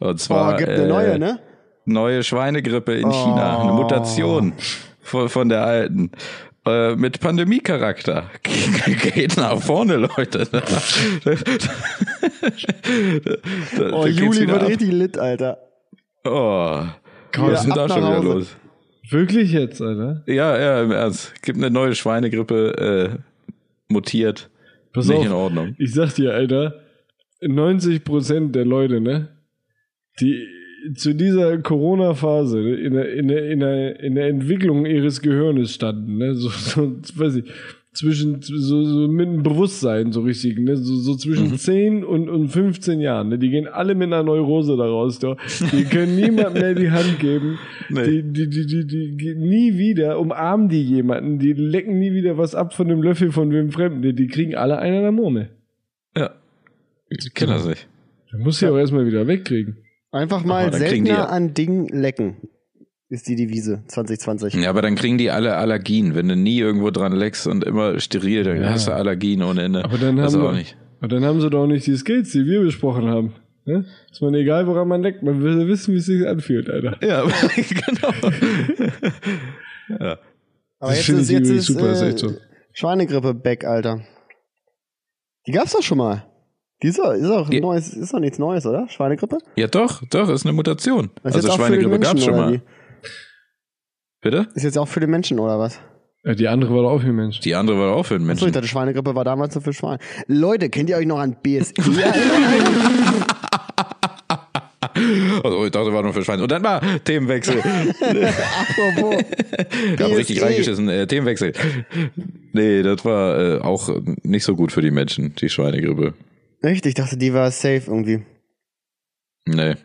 Und Oh, zwar gibt eine äh, neue, ne? neue Schweinegrippe in Oh. China, eine Mutation von, von der alten. Äh, mit Pandemiecharakter. Geht nach vorne, Leute. Oh, Juli wird ab. richtig lit, Alter. Oh, was ist denn da schon wieder los? Wirklich jetzt, Alter? Ja, ja, im Ernst. Gibt eine neue Schweinegrippe, äh, mutiert. Pass Nicht auf. in Ordnung. Ich sag dir, Alter, 90% der Leute, ne, die zu dieser Corona-Phase ne, in der, in, der, in, der, in der Entwicklung ihres Gehirnes standen, ne, so, so weiß ich, zwischen, so, so mit einem Bewusstsein, so richtig, ne, so, so zwischen 10 und, und 15 Jahren, ne, die gehen alle mit einer Neurose da raus, doch. Die können niemand mehr die Hand geben, Nee. die, die, die, die, die, gehen nie wieder umarmen die jemanden, die lecken nie wieder was ab von dem Löffel von wem Fremden, die, die kriegen alle einen an der Murmel. Ja. Die kennen nicht. Du musst sie auch erstmal wieder wegkriegen. Einfach mal die seltener ja- an Dingen lecken. Ist die Devise 2020. Ja, aber dann kriegen die alle Allergien. Wenn du nie irgendwo dran leckst und immer steril, dann Ja. hast du Allergien ohne Ende. Aber dann haben auch wir- nicht. Und dann haben sie doch nicht die Skills, die wir besprochen haben. Ne? Ist man egal, woran man leckt, man will wissen, wie es sich anfühlt, Alter. Ja, genau. ja. Aber Das jetzt finde ist, jetzt ist super, ist äh, echt so. Schweinegrippe back, Alter. Die gab's doch schon mal. Die ist doch, ist doch, Die- neues, ist doch nichts Neues, oder? Schweinegrippe? ja, doch, doch, ist eine Mutation. Das ist also Schweinegrippe gab's Menschen, schon oder mal. wie? Bitte? Ist jetzt auch für den Menschen, oder was? Ja, die andere war doch auch für Mensch. Die andere war auch für den Achso, ich Menschen. dachte, Schweinegrippe war damals so für Schweine. Leute, kennt ihr euch noch an BSE erinnern? Also, ich dachte, war nur für Schweine. Und dann war Themenwechsel. Apropos. Ich habe richtig BSE. reingeschissen. Äh, Themenwechsel. Nee, das war äh, auch nicht so gut für die Menschen, die Schweinegrippe. Echt? Ich dachte, die war safe irgendwie. Nee.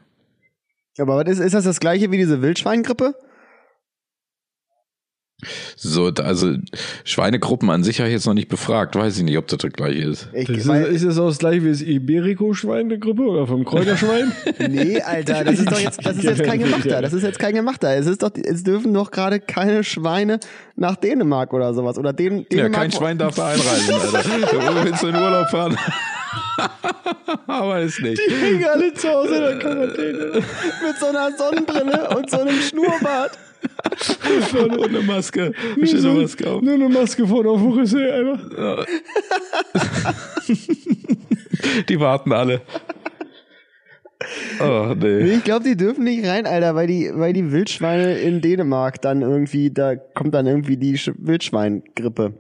Aber was ist, ist das das gleiche wie diese Wildschweingrippe? So, also Schweinegruppen an sich habe ich jetzt noch nicht befragt. Weiß ich nicht, ob das das gleiche ist. Ich, Das ist, ist das auch das gleiche wie das Iberico-Schwein, der Gruppe? Oder vom Kräuterschwein? nee, Alter, das ist doch jetzt, das ist jetzt kein gemachter. Das ist jetzt kein gemachter. Es ist doch, es dürfen doch gerade keine Schweine nach Dänemark oder sowas. Oder Den, Ja, Dänemark. kein Schwein darf da einreisen, Alter. Wo willst du in Urlaub fahren? Aber ist nicht. hängen alle zu Hause in der Quarantäne. Mit so einer Sonnenbrille und so einem Schnurrbart. Und eine Maske. Bestimmt eine Maske auf. Nur eine Maske vorne auf dem Rüssel, Alter. Die warten alle. Oh, Nee, ich glaube, die dürfen nicht rein, Alter, weil die, weil die Wildschweine in Dänemark dann irgendwie, da kommt dann irgendwie die Sch Wildschweingrippe.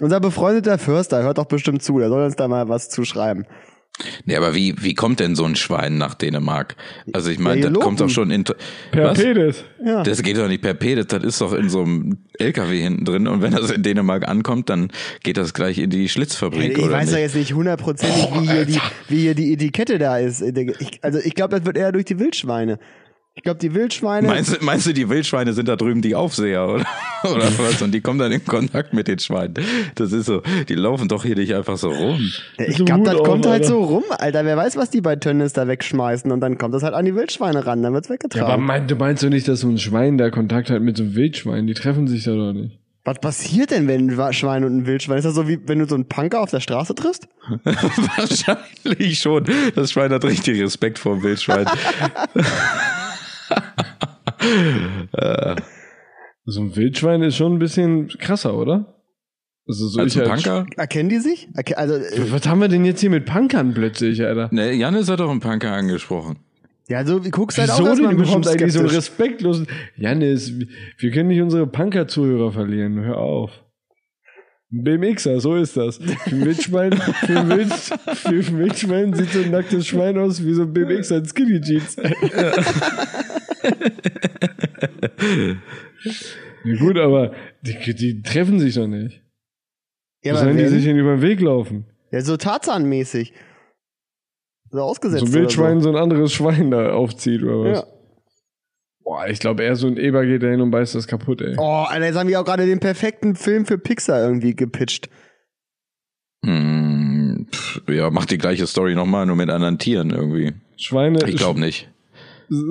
Unser befreundeter Förster hört doch bestimmt zu, der soll uns da mal was zuschreiben. Nee, aber wie, wie kommt denn so ein Schwein nach Dänemark? Also ich meine, das kommt doch schon in... Per Was? Pedes. Ja. Das geht doch nicht per P, das, ist doch in so einem LKW hinten drin und wenn das in Dänemark ankommt, dann geht das gleich in die Schlitzfabrik, ich oder weiß ja jetzt nicht hundertprozentig, wie, hier die, wie hier die Etikette da ist. Ich, also ich glaube, das wird eher durch die Wildschweine. Ich glaube, die Wildschweine. Meinst, du- meinst du, die Wildschweine sind da drüben die Aufseher, oder? Oder was? Und die kommen dann in Kontakt mit den Schweinen. Das ist so, die laufen doch hier nicht einfach so rum. ich glaube, das auf, kommt halt Alter. so rum, Alter. Wer weiß, was die bei Tönnies da wegschmeißen und dann kommt das halt an die Wildschweine ran, dann wird's Ja, aber weggetragen. mein, du meinst doch nicht, dass so ein Schwein da Kontakt hat mit so einem Wildschwein? Die treffen sich da doch nicht. was passiert denn, wenn ein Schwein und ein Wildschwein? Ist das so wie wenn du so einen Punker auf der Straße triffst? Wahrscheinlich schon. Das Schwein hat richtig Respekt vor dem Wildschwein. So ein Wildschwein ist schon ein bisschen krasser, oder? Also so Als ich ein als- Punker? Erkennen die sich? Erke also, äh, Was haben wir denn jetzt hier mit Punkern plötzlich, Alter? Ne, Janis hat doch einen Punker angesprochen. ja, so wie guckst halt auch Wieso erstmal denn ein bisschen eigentlich so einen respektlosen... Janis, wir können nicht unsere Punker-Zuhörer verlieren. Hör auf. Ein BMXer, so ist das. Für ein Wildschwein, für ein, Wild, für ein Wildschwein sieht so ein nacktes Schwein aus wie so ein BMXer in Skinny Jeans. ja, gut, aber die, die treffen sich doch nicht. Ja, aber Sollen die sich denn über den Weg laufen? ja, so Tarzan-mäßig. So ausgesetzt. So ein oder Wildschwein so. ein anderes Schwein da aufzieht oder was? Ja. Boah, ich glaube, eher so ein Eber geht da hin und beißt das kaputt, ey. Oh, Alter, jetzt haben wir auch gerade den perfekten Film für Pixar irgendwie gepitcht. Hm, pff, ja, macht die gleiche Story nochmal, nur mit anderen Tieren irgendwie. Schweine, Ich glaube nicht.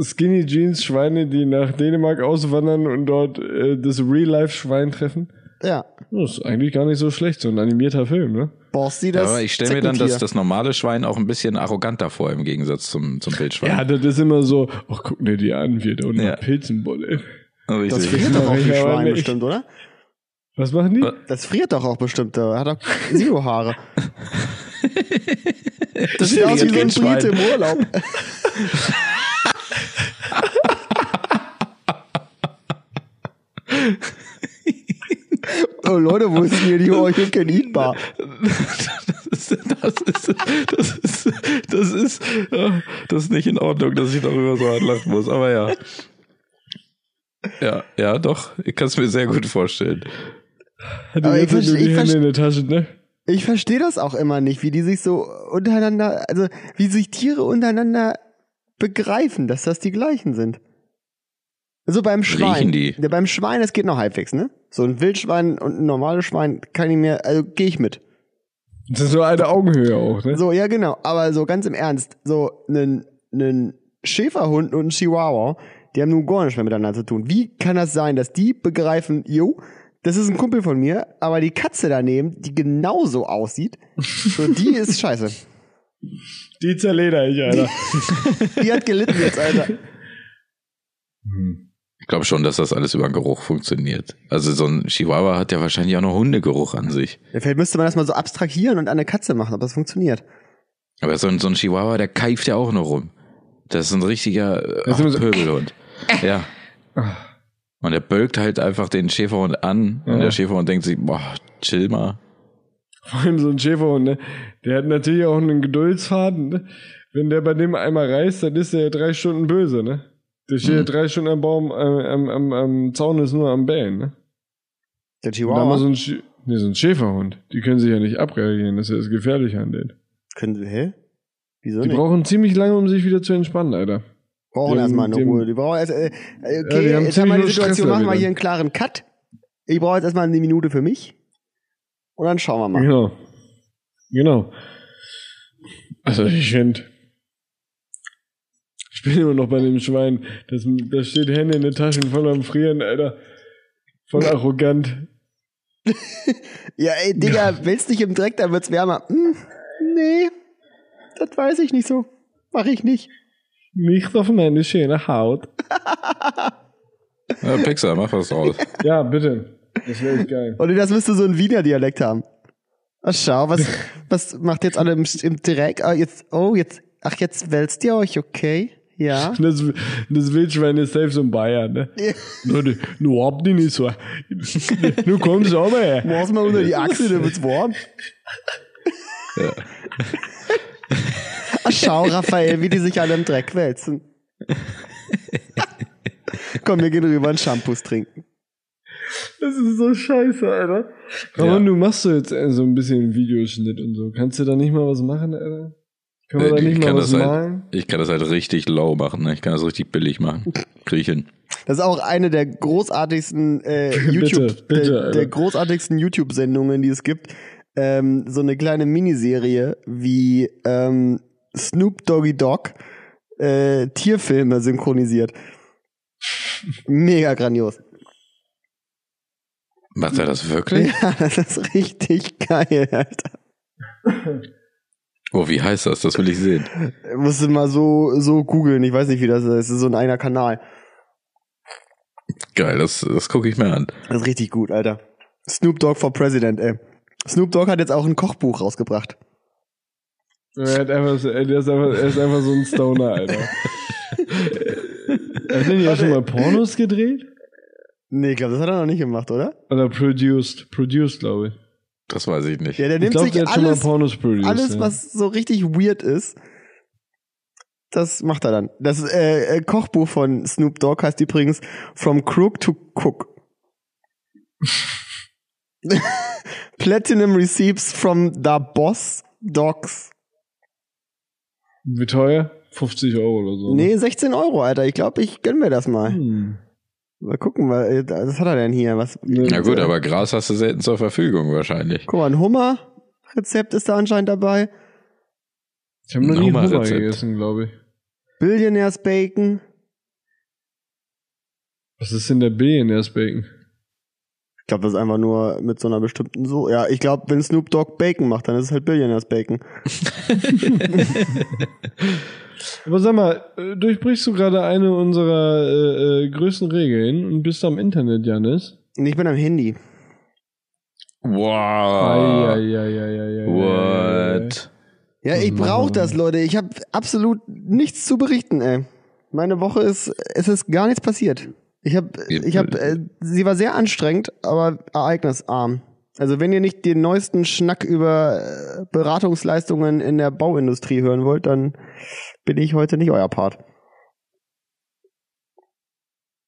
Skinny Jeans Schweine, die nach Dänemark auswandern und dort äh, das Real-Life-Schwein treffen. Ja. Das ist eigentlich gar nicht so schlecht, so ein animierter Film, ne? Borsti das. Aber ich stelle mir dann das, das normale Schwein auch ein bisschen arroganter vor im Gegensatz zum, zum Wildschwein. Ja, das ist immer so, ach, guck dir die an, wie da unten Ja. Pilzenbolle. Richtig. Das friert doch auch Ja, wie aber Schwein nicht. bestimmt, oder? Was machen die? Was? Das friert doch auch bestimmt. Da hat doch Zero-Haare. Das sieht aus wie so ein. Brite im Urlaub. oh Leute, wo ist denn hier die Orchid Can Eat Bar? Das ist, das ist, das ist, das ist, ja, das ist nicht in Ordnung, dass ich darüber so hart lachen muss, aber ja. Ja, ja, doch. Ich kann es mir sehr gut vorstellen. Hat Aber ich verste- ich verste- Tasche, ne? Ich verstehe das auch immer nicht, wie die sich so untereinander, also wie sich Tiere untereinander begreifen, dass das die gleichen sind. So beim Schwein. Riechen die? Ja, beim Schwein, das geht noch halbwegs, ne? So ein Wildschwein und ein normales Schwein kann ich mir, also gehe ich mit. Das ist so eine Augenhöhe auch, ne? So, ja, genau. Aber so ganz im Ernst, so einen, einen Schäferhund und ein Chihuahua, die haben nun gar nichts mehr miteinander zu tun. Wie kann das sein, dass die begreifen, jo, das ist ein Kumpel von mir, aber die Katze daneben, die genauso aussieht, so, die ist scheiße. Die zerleder ich, Alter. Die hat gelitten jetzt, Alter. Ich glaube schon, dass das alles über den Geruch funktioniert. Also so ein Chihuahua hat ja wahrscheinlich auch noch Hundegeruch an sich. Ja, Vielleicht müsste man das mal so abstrahieren und an eine Katze machen, ob das funktioniert. Aber so ein, so ein Chihuahua, der keift ja auch nur rum. Das ist ein richtiger äh, ist immer so- Pöbelhund. Ja. Und er bölkt halt einfach den Schäferhund an und Ja. der Schäferhund denkt sich, boah, chill mal. Vor allem so ein Schäferhund, ne? Der hat natürlich auch einen Geduldsfaden, ne? Wenn der bei dem einmal reißt, dann ist der ja drei Stunden böse, ne? Der steht ja Mhm. drei Stunden am Baum, äh, am, am, am Zaun ist nur am Bellen, ne? Der Chihuahua. so ein, Schä- nee, so ein Schäferhund. Die können sich ja nicht abreagieren, das ist ja das Gefährliche an denen. Können sie, hä? Wieso Die nicht? brauchen ziemlich lange, um sich wieder zu entspannen, Alter. brauchen dem- erstmal eine dem- Ruhe. Die brauchen erst, äh, okay, die haben jetzt haben wir die Situation, machen wir hier einen klaren Cut. Ich brauche jetzt erstmal eine Minute für mich. Und dann schauen wir mal. Genau. Genau. Also ich finde, ich bin immer noch bei dem Schwein. Das, das steht Hände in den Taschen voll am Frieren, Alter. Voll arrogant. Ja, ey, Digga, willst dich im Dreck, dann wird's wärmer. Hm, nee, das weiß ich nicht so. Mach ich nicht. Nicht auf meine schöne Haut. Ja, Pixar, mach was draus. Ja, bitte. Das wäre echt geil. Und das müsste so ein Wiener Dialekt haben. Ach, schau, was, was macht jetzt alle im, im Dreck? Ah, jetzt, oh, jetzt, ach, jetzt wälzt ihr euch, okay? Ja. Das, das Wildschwein ist selbst in Bayern, ne? Ja. Nur, nur habt ihr nicht so. Nur kommst du aber her. Mach's mal unter die Achse, dann wird's warm. Ach, schau, Raphael, wie die sich alle im Dreck wälzen. Komm, wir gehen rüber und Shampoos trinken. Das ist so scheiße, Alter. Ramon, du machst so jetzt äh, so ein bisschen Videoschnitt und so. Kannst du da nicht mal was machen, Alter? Können wir da Äh, nicht ich, mal kann was malen? halt, ich kann das halt richtig low machen. Ne? Ich kann das richtig billig machen. Kriechen. Das ist auch eine der großartigsten äh, Bitte, YouTube, bitte, der, der großartigsten YouTube-Sendungen, die es gibt. Ähm, so eine kleine Miniserie, wie ähm, Snoop Doggy Dogg äh, Tierfilme synchronisiert. Mega grandios. Macht er das wirklich? Ja, das ist richtig geil, Alter. Oh, wie heißt das? Das will ich sehen. Musst du mal so, so googeln. Ich weiß nicht, wie das ist. Das ist so ein einer Kanal. Geil, das, das gucke ich mir an. Das ist richtig gut, Alter. Snoop Dogg for President, ey. Snoop Dogg hat jetzt auch ein Kochbuch rausgebracht. Er, hat einfach, er, ist einfach, er ist einfach so ein Stoner, Alter. Hat denn ja schon mal Pornos gedreht? Nee, ich glaube, das hat er noch nicht gemacht, oder? Oder produced? Produced, glaube ich. Das weiß ich nicht. Ja, der Ich nimmt glaube, sich der hat schon mal alles, Pornos produced. alles, ja. was so richtig weird ist, das macht er dann. Das äh, äh, Kochbuch von Snoop Dogg heißt übrigens From Crook to Cook. Platinum Receipts from the Boss Dogs. Wie teuer? 50 Euro oder so. ne? Nee, 16 Euro, Alter. Ich glaube, ich gönn mir das mal. Hm. Mal gucken, was, was hat er denn hier? Was, Na gut, aber Gras hast du selten zur Verfügung wahrscheinlich. Guck mal, ein Hummer-Rezept ist da anscheinend dabei. Ich habe noch nie Nochmal Hummer gegessen, glaube ich. Billionaires Bacon. Was ist denn der Billionaires Bacon? Ich glaube, das ist einfach nur mit so einer bestimmten so. Ja, ich glaube, wenn Snoop Dogg Bacon macht, dann ist es halt Billionaires Bacon. Aber sag mal, äh, durchbrichst du gerade eine unserer äh, äh, größten Regeln und bist am Internet, Janis? Ich bin am Handy. Wow. What? Ja, ich brauche das, Leute. Ich habe absolut nichts zu berichten, ey. Meine Woche ist, es ist gar nichts passiert. Ich habe, ich habe, äh, sie war sehr anstrengend, aber ereignisarm. Also wenn ihr nicht den neuesten Schnack über äh, Beratungsleistungen in der Bauindustrie hören wollt, dann bin ich heute nicht euer Part.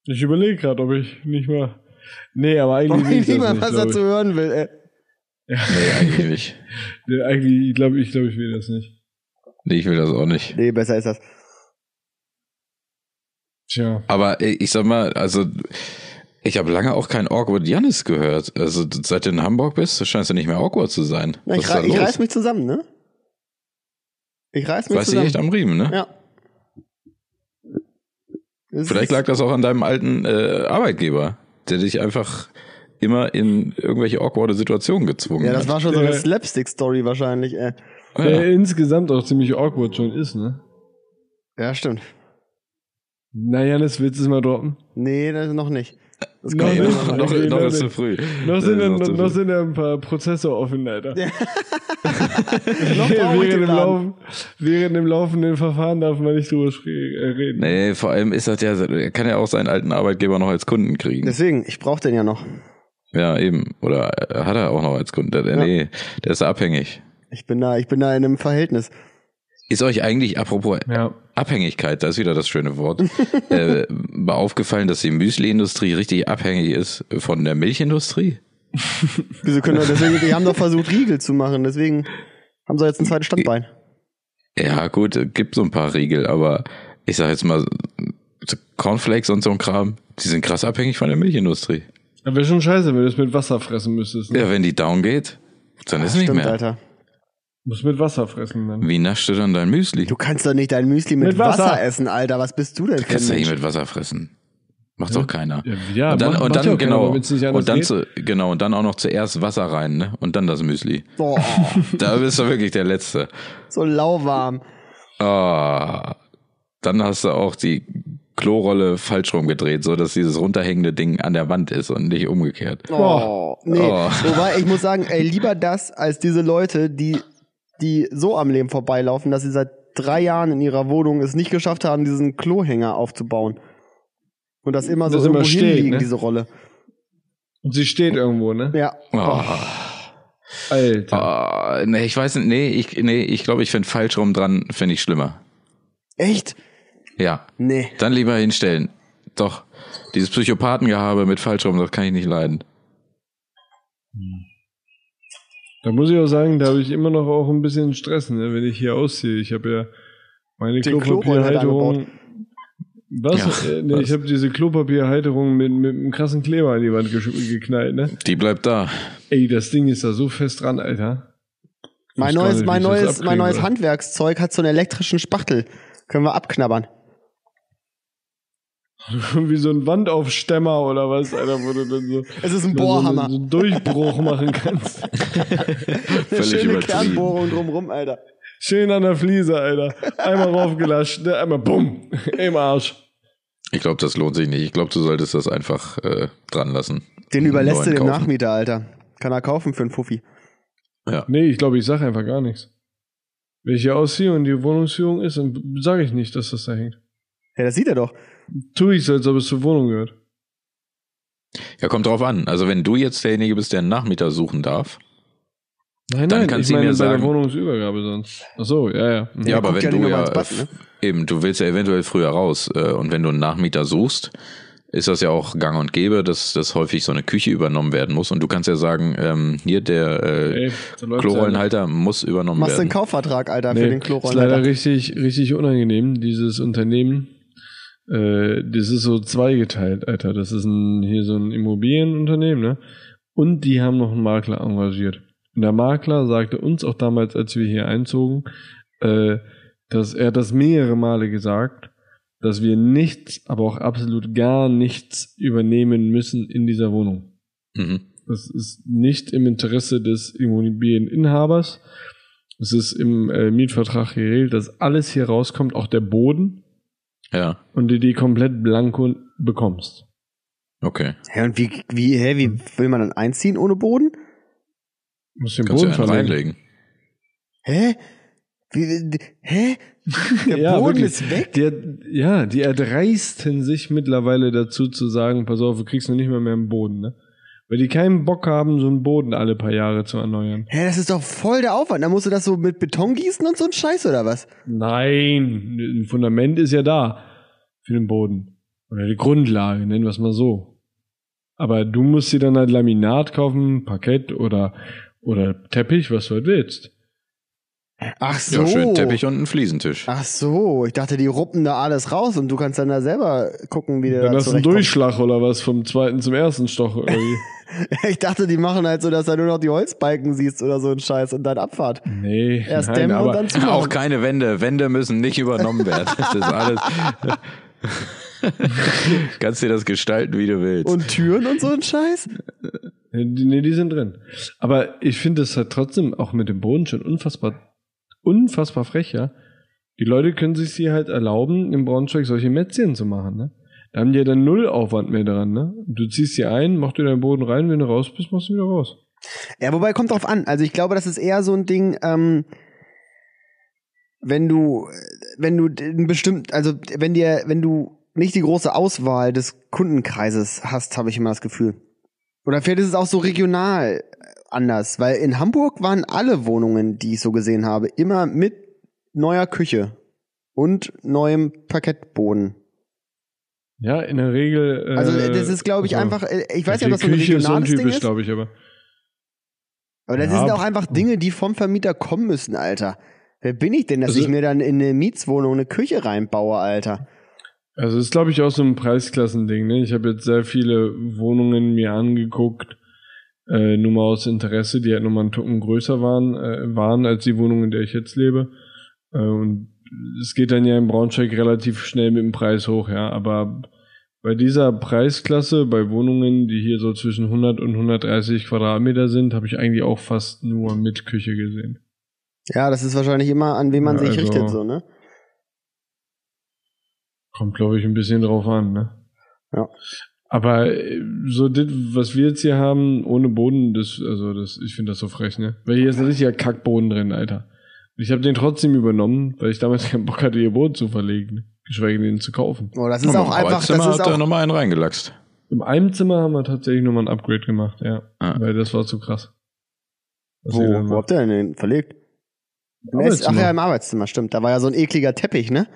Ich überlege gerade, ob ich nicht mal. Nee, aber eigentlich Ob will ich nicht, was glaub dazu hören will, ey. Nee, eigentlich nicht. ich. Nee, eigentlich, ich glaube, ich, glaub, ich will das nicht. Nee, ich will das auch nicht. Nee, besser ist das. Tja. Aber ich sag mal, also ich habe lange auch kein Awkward Janis gehört. Also seit du in Hamburg bist, scheinst du nicht mehr awkward zu sein. Na, Was ich, rei ich reiß mich zusammen, ne? Ich reiß mich Weißt du zusammen. echt am Riemen, ne? Ja. Es Vielleicht lag das auch an deinem alten äh, Arbeitgeber, der dich einfach immer in irgendwelche awkwarde Situationen gezwungen Ja, das hat. war schon so eine Slapstick-Story wahrscheinlich, ey. Der ja. insgesamt auch ziemlich awkward schon ist, ne? Ja, stimmt. Na, Janis, willst du es mal droppen? Nee, das noch nicht. Das Noch nicht. noch. noch, noch, noch noch ist zu früh. Noch sind, ja, noch zu noch früh. sind ja ein paar Prozesse offen, Alter. noch während, im. Laufen, während im laufenden Verfahren darf man nicht drüber äh, reden. Nee, vor allem ist das ja, er kann ja auch seinen alten Arbeitgeber noch als Kunden kriegen. Deswegen, ich brauche den ja noch. ja, eben. Oder äh, hat er auch noch als Kunden? Der, Ja. Nee, der ist abhängig. Ich bin da, ich bin da in einem Verhältnis. Ist euch eigentlich, apropos Ja. Abhängigkeit, da ist wieder das schöne Wort, äh, mal aufgefallen, dass die Müsli-Industrie richtig abhängig ist von der Milchindustrie? Wieso können wir deswegen, die haben doch versucht, Riegel zu machen, deswegen haben sie jetzt ein zweites Standbein. Ja, gut, gibt so ein paar Riegel, aber ich sag jetzt mal, Cornflakes und so ein Kram, die sind krass abhängig von der Milchindustrie. Aber wäre schon scheiße, wenn du es mit Wasser fressen müsstest. Ne? Ja, wenn die down geht, dann ist nicht Stimmt, mehr. Alter. Muss mit Wasser fressen dann. Wie naschst du dann dein Müsli? Du kannst doch nicht dein Müsli mit, Mit Wasser. Wasser. essen, Alter. Was bist du denn für ein Kannst du nicht mit Wasser fressen. Macht doch keiner. Ja, ja und dann, macht- und ja dann auch keiner, genau, anders und dann zu, genau, und dann auch noch zuerst Wasser rein, ne? Und dann das Müsli. Boah, Da bist du wirklich der Letzte. so lauwarm. Ah, dann hast du auch die Klorolle falsch rumgedreht, so dass dieses runterhängende Ding an der Wand ist und nicht umgekehrt. Oh, nee. Oh. Wobei, ich muss sagen, ey, lieber das als diese Leute, die, die so am Leben vorbeilaufen, dass sie seit drei Jahren in ihrer Wohnung es nicht geschafft haben, diesen Klohänger aufzubauen. Und das immer so Das immer irgendwo steht, hinliegen, ne? diese Rolle. Und sie steht irgendwo, ne? Ja. Oh. Alter. Ah, nee, ich weiß nicht, nee, ich, nee, ich glaube, ich finde falsch rum dran, finde ich schlimmer. Echt? Ja. Nee. Dann lieber hinstellen. Doch. Dieses Psychopathengehabe mit falsch rum, das kann ich nicht leiden. Da muss ich auch sagen, da habe ich immer noch auch ein bisschen Stress, ne, wenn ich hier ausziehe. Ich habe ja meine Klopapierhalterung. Was? Ja, Äh, nee, was? ich habe diese Klopapierhalterung mit, mit einem krassen Kleber an die Wand geknallt, ne? Die bleibt da. Ey, das Ding ist da so fest dran, Alter. Mein neues, mein nicht, das neues, mein neues. Handwerkszeug hat so einen elektrischen Spachtel. Können wir abknabbern. Wie so ein Wandaufstemmer oder was, Alter, wo du dann so, Es ist ein Bohrhammer. so einen Durchbruch machen kannst. Eine Völlig schöne übertrieben. Kernbohrung drumrum, Alter. Schön an der Fliese, Alter. Einmal raufgelascht, ne? einmal bumm, im Arsch. Ich glaube, das lohnt sich nicht. Ich glaube, du solltest das einfach äh, dran lassen. Den überlässt du dem kaufen. Nachmieter, Alter. Kann er kaufen für einen Fuffi. Ja. Nee, ich glaube, ich sage einfach gar nichts. Wenn ich hier ausziehe und die Wohnungsführung ist, dann sage ich nicht, dass das da hängt. Ja, das sieht er doch. Tue ich so, als ob es zur Wohnung gehört. Ja, kommt drauf an. Also wenn du jetzt derjenige bist, der einen Nachmieter suchen darf. Nein, Dann nein, kannst ich du ihm meine ja bei der sagen- Wohnungsübergabe sonst. Ach so, ja, ja. Mhm. Ja, aber wenn ja du ja, Bad, ne? eben, du willst ja eventuell früher raus äh, und wenn du einen Nachmieter suchst, ist das ja auch gang und gäbe, dass, dass häufig so eine Küche übernommen werden muss und du kannst ja sagen, ähm, hier der äh, Ey, so läuft's Klorollenhalter muss übernommen Machst du einen werden. Kaufvertrag, Alter, ja. für Nee, den ist leider richtig, richtig unangenehm, dieses Unternehmen. Äh, das ist so zweigeteilt, Alter. Das ist ein, hier so ein Immobilienunternehmen, ne? Und die haben noch einen Makler engagiert. Und der Makler sagte uns auch damals, als wir hier einzogen, äh, dass er das mehrere Male gesagt, dass wir nichts, aber auch absolut gar nichts übernehmen müssen in dieser Wohnung. Mhm. Das ist nicht im Interesse des Immobilieninhabers. Es ist im äh, Mietvertrag geregelt, dass alles hier rauskommt, auch der Boden, Ja, und du die komplett blanko bekommst. okay. Hä, und wie, wie, hä, wie will man dann einziehen ohne Boden? Du musst den Kannst du Boden verlegen. reinlegen. Hä? Wie, hä? Der Ja, Boden wirklich. ist weg? Der, ja, die erdreisten sich mittlerweile dazu zu sagen, pass auf, du kriegst noch nicht mal mehr einen Boden, ne? Weil die keinen Bock haben, so einen Boden alle paar Jahre zu erneuern. Hä, das ist doch voll der Aufwand. Da musst du das so mit Beton gießen und so ein Scheiß oder was? Nein, ein Fundament ist ja da für den Boden. Oder die Grundlage, nennen wir es mal so. Aber du musst dir dann halt Laminat kaufen, Parkett oder, oder Teppich, was du halt willst. Ach so. Ja, schön Teppich und einen Fliesentisch. Ach so, ich dachte, die ruppen da alles raus und du kannst dann da selber gucken, wie der Dann da hast du einen. Durchschlag oder was vom zweiten zum ersten Stoch. Oder wie? Ich dachte, die machen halt so, dass du nur noch die Holzbalken siehst oder so ein Scheiß und dann Abfahrt. Nee, Erst nein, dämmen und dann zumachen. Auch keine Wände. Wände müssen nicht übernommen werden. Das ist alles. Kannst dir das gestalten, wie du willst. Und Türen und so ein Scheiß? die, nee, die sind drin. Aber ich finde es halt trotzdem auch mit dem Boden schon unfassbar, unfassbar frech, ja. Die Leute können sich sie halt erlauben, im Braunschweig solche Mätzchen zu machen, ne? Da haben die ja dann null Aufwand mehr dran, ne? Du ziehst sie ein, machst dir deinen Boden rein, wenn du raus bist, machst du wieder raus. Ja, wobei kommt drauf an. Also ich glaube, das ist eher so ein Ding, ähm, wenn du, wenn du bestimmt, also wenn dir, wenn du nicht die große Auswahl des Kundenkreises hast, habe ich immer das Gefühl. Oder vielleicht ist es auch so regional anders, weil in Hamburg waren alle Wohnungen, die ich so gesehen habe, immer mit neuer Küche und neuem Parkettboden. Ja, in der Regel. Äh, Also das ist, glaube ich, also, einfach, äh, ich weiß die nicht, ob das so ein Küche ist regionales Ding ist. glaube ich, aber. Aber das Ja, sind auch einfach Dinge, die vom Vermieter kommen müssen, Alter. Wer bin ich denn, dass Also- ich mir dann in eine Mietswohnung eine Küche reinbaue, Alter? Also ist, glaube ich, auch so ein Preisklassending. Ne? Ich habe jetzt sehr viele Wohnungen mir angeguckt, äh, nur mal aus Interesse, die halt nochmal einen Tucken größer waren, äh, waren als die Wohnung, in der ich jetzt lebe. Äh, und es geht dann ja im Braunschweig relativ schnell mit dem Preis hoch, ja. Aber bei dieser Preisklasse, bei Wohnungen, die hier so zwischen 100 und 130 Quadratmeter sind, habe ich eigentlich auch fast nur mit Küche gesehen. Ja, das ist wahrscheinlich immer, an wen man Ja, sich also- richtet, so, ne? Kommt, glaube ich, ein bisschen drauf an, ne? Ja. Aber äh, so das, was wir jetzt hier haben, ohne Boden, das, also das, ich finde das so frech, ne? Weil hier ist ein richtiger Kackboden drin, Alter. Und ich habe den trotzdem übernommen, weil ich damals keinen Bock hatte, ihr Boden zu verlegen. Geschweige denn den zu kaufen. Oh, das ist auch einfach, das Arbeitszimmer ist hat er auch, nochmal einen reingelaxt. Im einem Zimmer haben wir tatsächlich nochmal ein Upgrade gemacht, ja. Ah. Weil das war zu krass. Wo, wo habt ihr denn den verlegt? Ach Arbeitszimmer. ja, im Arbeitszimmer, stimmt. Da war ja so ein ekliger Teppich, ne?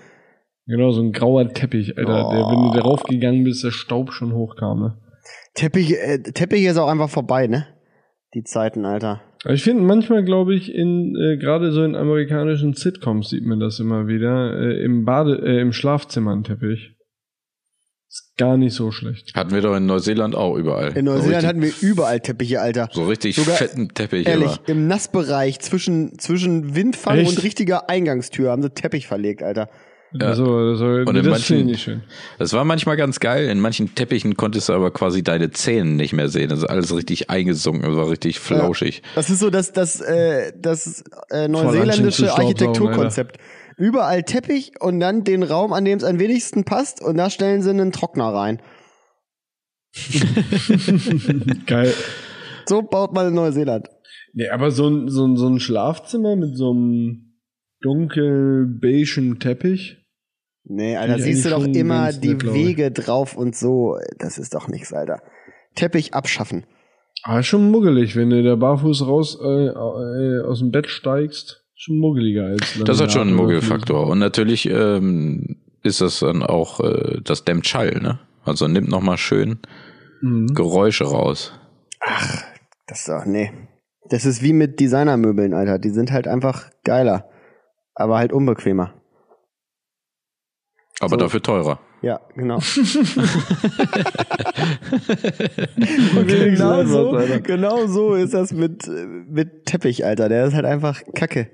Genau, so ein grauer Teppich, Alter. Oh. Der, wenn du darauf gegangen bist, der Staub schon hochkam, ne? Teppich, äh, Teppich ist auch einfach vorbei, ne? Die Zeiten, Alter. Aber ich finde manchmal, glaube ich, in äh, gerade so in amerikanischen Sitcoms sieht man das immer wieder. Äh, Im Bade, äh, im Schlafzimmer ein Teppich. Ist gar nicht so schlecht. Hatten wir doch in Neuseeland auch überall. In Neuseeland so hatten wir überall Teppiche, Alter. so richtig Sogar- fetten Teppich. Ehrlich, immer. im Nassbereich zwischen, zwischen Windfang Echt? und richtiger Eingangstür haben sie Teppich verlegt, Alter. Ja. Also, also Und in das manchen- finde ich nicht schön. Das war manchmal ganz geil. In manchen Teppichen konntest du aber quasi deine Zähne nicht mehr sehen. Das ist alles richtig eingesunken. Das war richtig flauschig. Das ist so das, das, äh, das äh, neuseeländische Architekturkonzept. Überall Teppich und dann den Raum, an dem es am wenigsten passt, und da stellen sie einen Trockner rein. Geil. So baut man in Neuseeland. Nee, aber so ein, so ein, so ein Schlafzimmer mit so einem dunkel-beigen Teppich. Nee, Alter, siehst du doch immer die. Wege drauf und so. Das ist doch nichts, Alter. Teppich abschaffen. Aber schon muggelig, wenn du da barfuß raus äh, äh, aus dem Bett steigst. Schon muggeliger als. Das hat schon einen Muggelfaktor. Und natürlich ähm, ist das dann auch, äh, das dämmt Schall, ne? Also nimmt nochmal schön Mhm. Geräusche raus. Das ist doch, nee. Das ist wie mit Designermöbeln, Alter. Die sind halt einfach geiler. Aber halt unbequemer. Aber So. dafür teurer. Ja, genau. Okay, genau, so, genau so ist das mit, äh, mit Teppich, Alter. Der ist halt einfach kacke.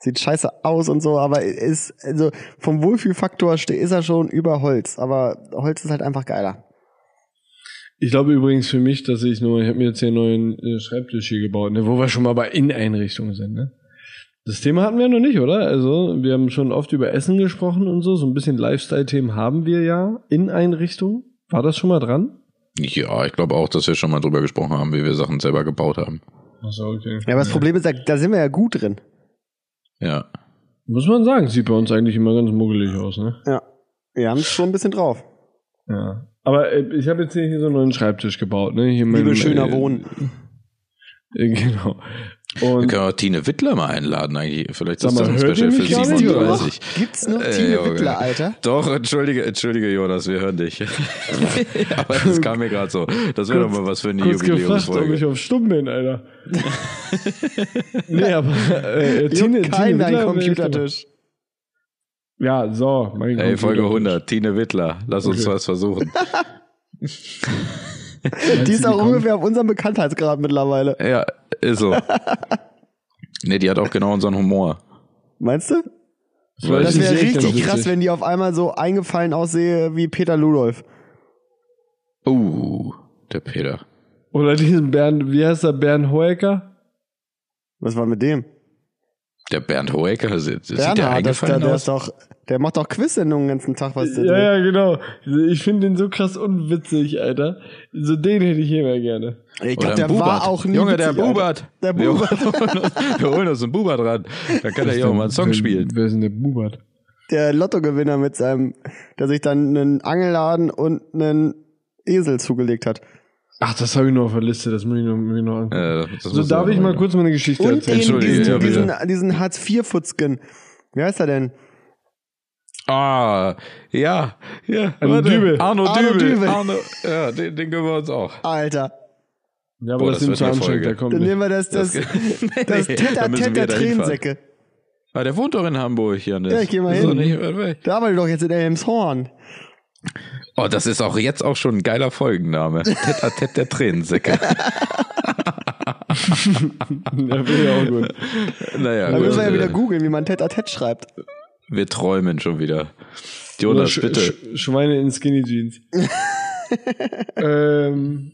Sieht scheiße aus und so, aber ist, also vom Wohlfühlfaktor ist er schon über Holz. Aber Holz ist halt einfach geiler. Ich glaube übrigens für mich, dass ich nur, ich habe mir jetzt hier einen neuen äh, Schreibtisch hier gebaut, ne, wo wir schon mal bei Inneneinrichtungen sind, ne? Das Thema hatten wir noch nicht, oder? Also, wir haben schon oft über Essen gesprochen und so. So ein bisschen Lifestyle-Themen haben wir ja in Einrichtungen. War das schon mal dran? Ja, ich glaube auch, dass wir schon mal drüber gesprochen haben, wie wir Sachen selber gebaut haben. Achso, okay. Ja, aber das Problem ist, da, sind wir ja gut drin. Ja. Muss man sagen, sieht bei uns eigentlich immer ganz muggelig aus, ne? Ja. Wir haben es schon ein bisschen drauf. Ja. Aber äh, ich habe jetzt hier so einen neuen Schreibtisch gebaut, ne? Hier Liebe mein, schöner äh, Wohnen. Äh, genau. Wir Und können auch Tine Wittler mal einladen eigentlich. Vielleicht ist das mal, ein Special für mich gar nicht, 37. Gibt's noch Äh, Tine Junge. Wittler, Alter? Doch, entschuldige, entschuldige Jonas, wir hören dich. Aber das kam mir gerade so. Das wäre doch mal was für eine kurz gefragt, ob ich Jubiläumsfolge. auf Stumm bin, Alter. nee, aber äh, Tine, kein dein Wittler Computertisch. Ja, so, mein Ey, Folge Computertisch. 100, Tine Wittler. Lass uns Okay. was versuchen. Die ist auch ungefähr auf unserem Bekanntheitsgrad mittlerweile. Ja, ist so. Nee, die hat auch genau unseren Humor. Meinst du? Weiß Das wäre richtig krass, wenn die auf einmal so eingefallen aussehe wie Peter Ludolf. Uh, der Peter. Oder diesen Bernd, wie heißt der, Bernd Hoeker? Was war mit dem? Der Bernd Hoeker, sieht, sieht der Bernhard, das, der, eingefallen der aus? ist doch, der macht doch Quiz-Sendungen den ganzen Tag, was der Ja, ja, genau. Ich finde den so krass unwitzig, Alter. So den hätte ich immer gerne. Ich glaube, der war auch nie Junge, der witzig, Alter. Bubert. Der Wir Bubert. wir holen uns einen Bubert ran. Da kann er ja auch mal einen Song Wer- spielen. Wer ist denn der Bubert? Der Lottogewinner mit seinem, der sich dann einen Angelladen und einen Esel zugelegt hat. Ach, das habe ich noch auf der Liste, das muss ich noch, muss ich noch angucken. Das so, darf ich mal kurz meine Geschichte Und erzählen? den, Entschuldige, diesen, ja, diesen, diesen Hartz-IV-Futzken. Wie heißt er denn? Ah, ja, ja. Arno warte. Dübel. Arno, Arno Dübel. Dübel. Arno, ja, den, den gönnen wir uns auch. Alter. Ja, aber Boah, das, das sind Folge. der kommt Dann nicht. nehmen wir das, das, Das- das nee, Teta da Teta da. Tränensäcke. Ah, der wohnt doch in Hamburg, Janis. Ja, ich geh mal Ist hin. Nicht weit weg. Da war doch jetzt in Elmshorn. Oh, das ist auch jetzt auch schon ein geiler Folgenname. Tet a Tet der Tränensäcke. Ja, finde ich auch gut. naja, Da gut, müssen wir ja wieder googeln, wie man Teta Tet schreibt. Wir träumen schon wieder. Jonas, Sch bitte. Sch Schweine in Skinny Jeans. ähm,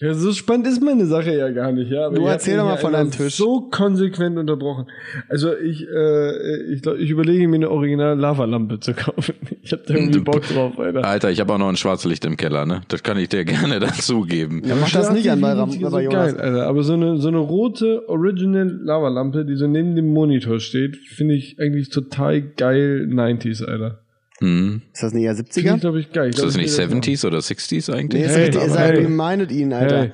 Ja, so spannend ist meine Sache ja gar nicht, ja. Aber Du erzähl doch mal von deinem Tisch. So konsequent unterbrochen. Also ich, äh, ich, glaub, ich überlege mir eine original Lavalampe zu kaufen. Ich hab da irgendwie Du- Bock drauf, Alter. Alter, ich habe auch noch ein Schwarzlicht im Keller, ne? Das kann ich dir gerne dazugeben. Ja, mach das nicht an bei, Ram- so bei Jonas. geil, Alter. Aber so eine, so eine rote Original Lavalampe, die so neben dem Monitor steht, finde ich eigentlich total geil 90s, Alter. Hm. Ist das nicht eher Finde 70er? ich, glaube ich, geil. Ich Ist das ich nicht will das 70s oder 60s eigentlich? Nee, ist Hey, richtig, ihr aber seid, hey. meinet ihn. Alter. Hey.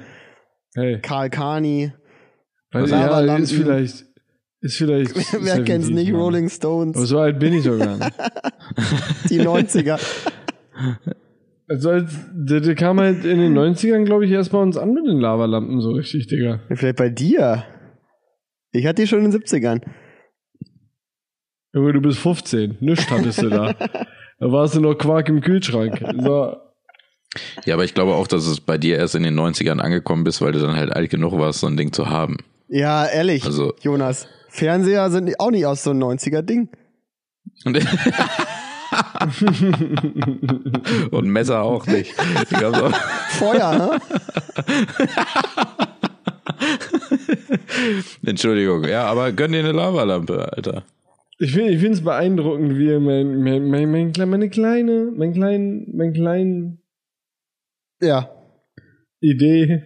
Hey. Karl Kani. Was ja, Lavalampen. ist vielleicht, ist vielleicht. Wer kennt's 70s, nicht? Mann. Rolling Aber Stones. so alt bin ich sogar nicht. Die 90er. Also als, der, der kam halt in den 90ern, glaube ich, erst bei uns an mit den Lavalampen so richtig, Digga. Vielleicht bei dir. Ich hatte die schon in den 70ern. Junge, du bist 15. Nichts hattest du da. Da warst du noch Quark im Kühlschrank. So. Ja, aber ich glaube auch, dass es bei dir erst in den 90ern angekommen bist, weil du dann halt alt genug warst, so ein Ding zu haben. Ja, ehrlich, Also- Jonas. Fernseher sind auch nicht aus so einem 90er-Ding. Und, Und Messer auch nicht. So. Feuer, ne? Entschuldigung. Ja, aber gönn dir eine Lavalampe, Alter. Ich finde ich es beeindruckend, wie er mein, mein, mein, mein, meine kleine, mein kleinen, mein kleinen Ja. Idee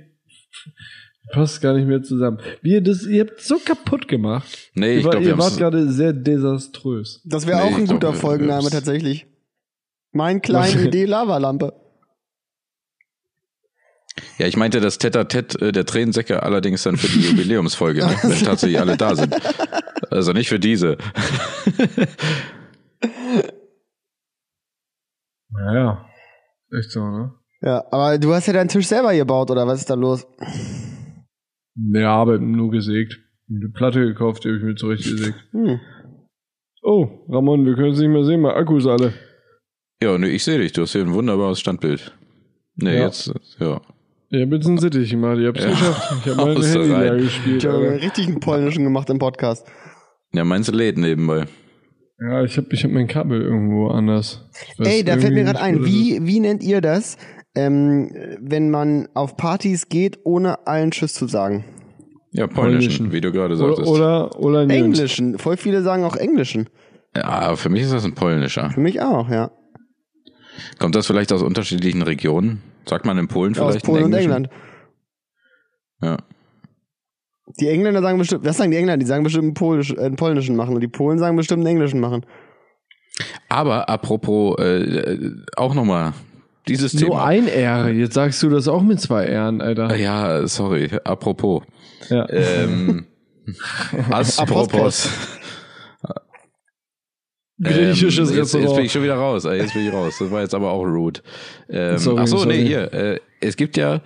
passt gar nicht mehr zusammen. Wie ihr das, ihr habt so kaputt gemacht. Nee, ich glaube, ihr wart gerade sehr desaströs. Das wäre Nee, auch ein glaub, guter wir- Folgenname tatsächlich. Mein kleine Idee Lavalampe. Ja, ich meinte das Tête-à-Tête äh, der Tränensäcke allerdings dann für die Jubiläumsfolge, ne? wenn tatsächlich alle da sind. Also nicht für diese. Naja. Echt so, ne? Ja, aber du hast ja deinen Tisch selber gebaut, oder was ist da los? Ja, aber nur gesägt. Eine Platte gekauft, die habe ich mir zurechtgesägt. Hm. Oh, Ramon, wir können es nicht mehr sehen, mal Akkus alle. Ja, nee, ich sehe dich. Du hast hier ein wunderbares Standbild. Nee, Ja. jetzt, ja. Hab jetzt einen Sittich gemacht, ich hab's Ja. geschafft. Ich hab mein Haust du Handy leer gespielt. Ich habe richtig einen polnischen gemacht im Podcast. Ja, meins lädt nebenbei. Ja, ich hab, ich hab mein Kabel irgendwo anders. Ey, da fällt mir gerade ein, wie, wie nennt ihr das, ähm, wenn man auf Partys geht, ohne allen Tschüss zu sagen? Ja, polnischen, Polnischen. wie du gerade Oder, sagtest. oder, oder Njöns. Englischen. Voll viele sagen auch Englischen. Ja, für mich ist das ein polnischer. Für mich auch, ja. Kommt das vielleicht aus unterschiedlichen Regionen? Sagt man in Polen Aus vielleicht Polen einen und? England. Ja. Die Engländer sagen bestimmt, was sagen die Engländer? Die sagen bestimmt einen, Polisch, äh, einen polnischen machen und die Polen sagen bestimmt einen englischen machen. Aber apropos, äh, äh, auch nochmal dieses Nur Thema. ein R. Jetzt sagst du das auch mit zwei R'n, Alter. Ja, sorry, apropos. Ja. Ähm, apropos. Griechisches ähm, jetzt, Restaurant. Jetzt bin ich schon wieder raus. Äh, Jetzt bin ich raus. Das war jetzt aber auch rude. Ähm, Sorry, ach so, sorry. nee, hier. Äh, es gibt ja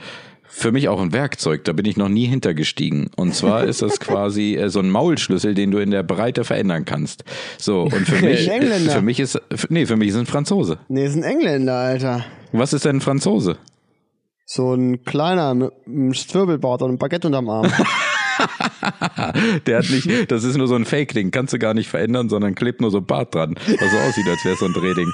für mich auch ein Werkzeug, da bin ich noch nie hintergestiegen. Und zwar ist das quasi äh, so ein Maulschlüssel, den du in der Breite verändern kannst. So, und für mich, Engländer. für mich ist, nee, für mich ist ein Franzose. Nee, ist ein Engländer, Alter. Was ist denn ein Franzose? So ein kleiner mit einem Zwirbelbart und einem Baguette unterm Arm. Der hat nicht, das ist nur so ein Fake-Ding, kannst du gar nicht verändern, sondern klebt nur so ein Bart dran, was so aussieht, als wäre es so ein Drehding.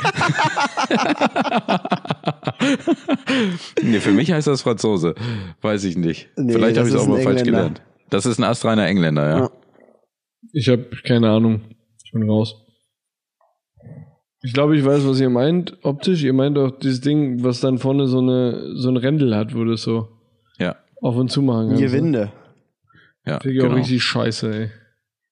nee, für mich heißt das Franzose. Weiß ich nicht. Nee, Vielleicht habe das ich es auch mal falsch gelernt. Das ist ein astreiner Engländer, ja. Ja. Ich habe keine Ahnung. Ich bin raus. Ich glaube, ich weiß, was ihr meint. Optisch, ihr meint auch dieses Ding, was dann vorne so eine so ein Rändel hat, wo du es so Ja, auf und zu machen kannst. Gewinde. Ja, Finde ich auch genau. richtig scheiße, ey.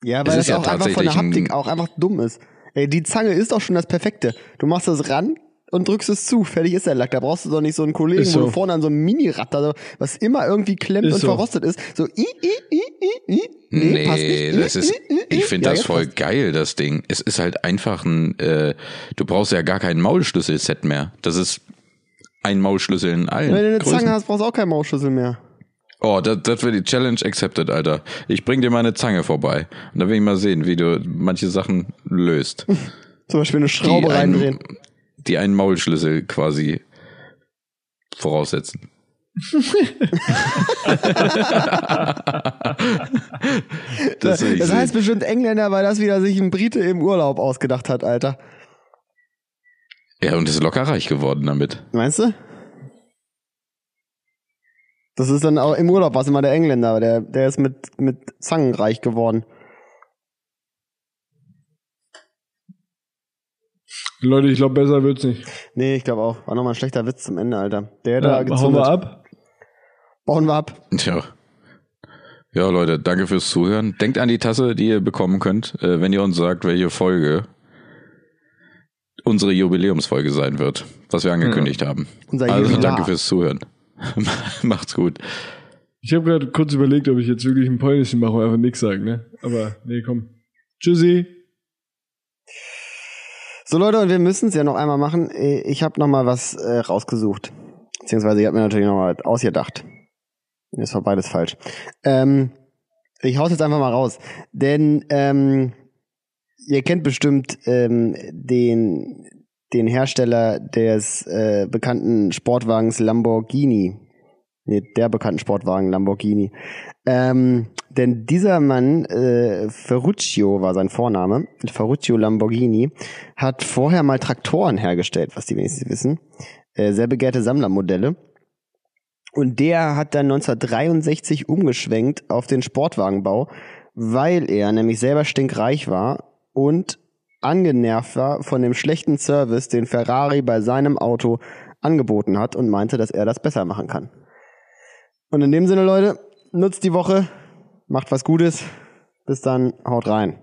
Ja, Es weil ist das ja auch einfach von der tatsächlich ein- Haptik auch einfach dumm ist. Ey, die Zange ist doch schon das Perfekte. Du machst das ran und drückst es zu. Fertig ist der Lack. Da brauchst du doch nicht so einen Kollegen, Ist wo so. du vorne an so einem Mini-Rad, da, was immer irgendwie klemmt Ist und so. verrostet ist. So, i, i, i, i, i. Nee, passt nicht. das ist, I, i, i. ich finde Ja, das voll passt. geil, das Ding. Es ist halt einfach ein, äh, du brauchst ja gar kein Maulschlüssel-Set mehr. Das ist ein Maulschlüssel in allen Wenn du eine Größen. Zange hast, brauchst du auch keinen Mausschlüssel mehr. Oh, das, das wird die Challenge accepted, Alter. Ich bring dir meine Zange vorbei. Und dann will ich mal sehen, wie du manche Sachen löst. Zum Beispiel eine Schraube die reindrehen. einen, die einen Maulschlüssel quasi voraussetzen. das Das heißt bestimmt Engländer, weil das wieder sich ein Brite im Urlaub ausgedacht hat, Alter. ja, und ist locker reich geworden damit. Meinst du? Das ist dann auch im Urlaub, was immer der Engländer, aber der, der ist mit, mit Zangen reich geworden. Leute, ich glaube, besser wird's nicht. Nee, ich glaube auch. War nochmal ein schlechter Witz zum Ende, Alter. Der Ja, da gezündet. wir ab. Bauen wir ab. Tja. Ja, Leute, danke fürs Zuhören. Denkt an die Tasse, die ihr bekommen könnt, äh, wenn ihr uns sagt, welche Folge unsere Jubiläumsfolge sein wird, was wir angekündigt haben. Unser Also Jubilar. danke fürs Zuhören. Macht's gut. Ich habe gerade kurz überlegt, ob ich jetzt wirklich ein Polnischen mache und einfach nichts sagen, ne? Aber nee, komm. Tschüssi. So Leute, und wir müssen es ja noch einmal machen. Ich habe noch mal was äh, rausgesucht. Beziehungsweise ich habe mir natürlich noch mal ausgedacht. Das war beides falsch. Ähm, ich hau's jetzt einfach mal raus. Denn ähm, ihr kennt bestimmt ähm, den, den Hersteller des äh, bekannten Sportwagens Lamborghini. Nee, der bekannten Sportwagen Lamborghini. Ähm, denn dieser Mann, äh, Ferruccio war sein Vorname, Ferruccio Lamborghini, hat vorher mal Traktoren hergestellt, was die wenigstens wissen. Äh, sehr begehrte Sammlermodelle. Und der hat dann 1963 umgeschwenkt auf den Sportwagenbau, weil er nämlich selber stinkreich war und angenervt war von dem schlechten Service, den Ferrari bei seinem Auto angeboten hat und meinte, dass er das besser machen kann. Und in dem Sinne, Leute, nutzt die Woche, macht was Gutes. Bis dann, haut rein.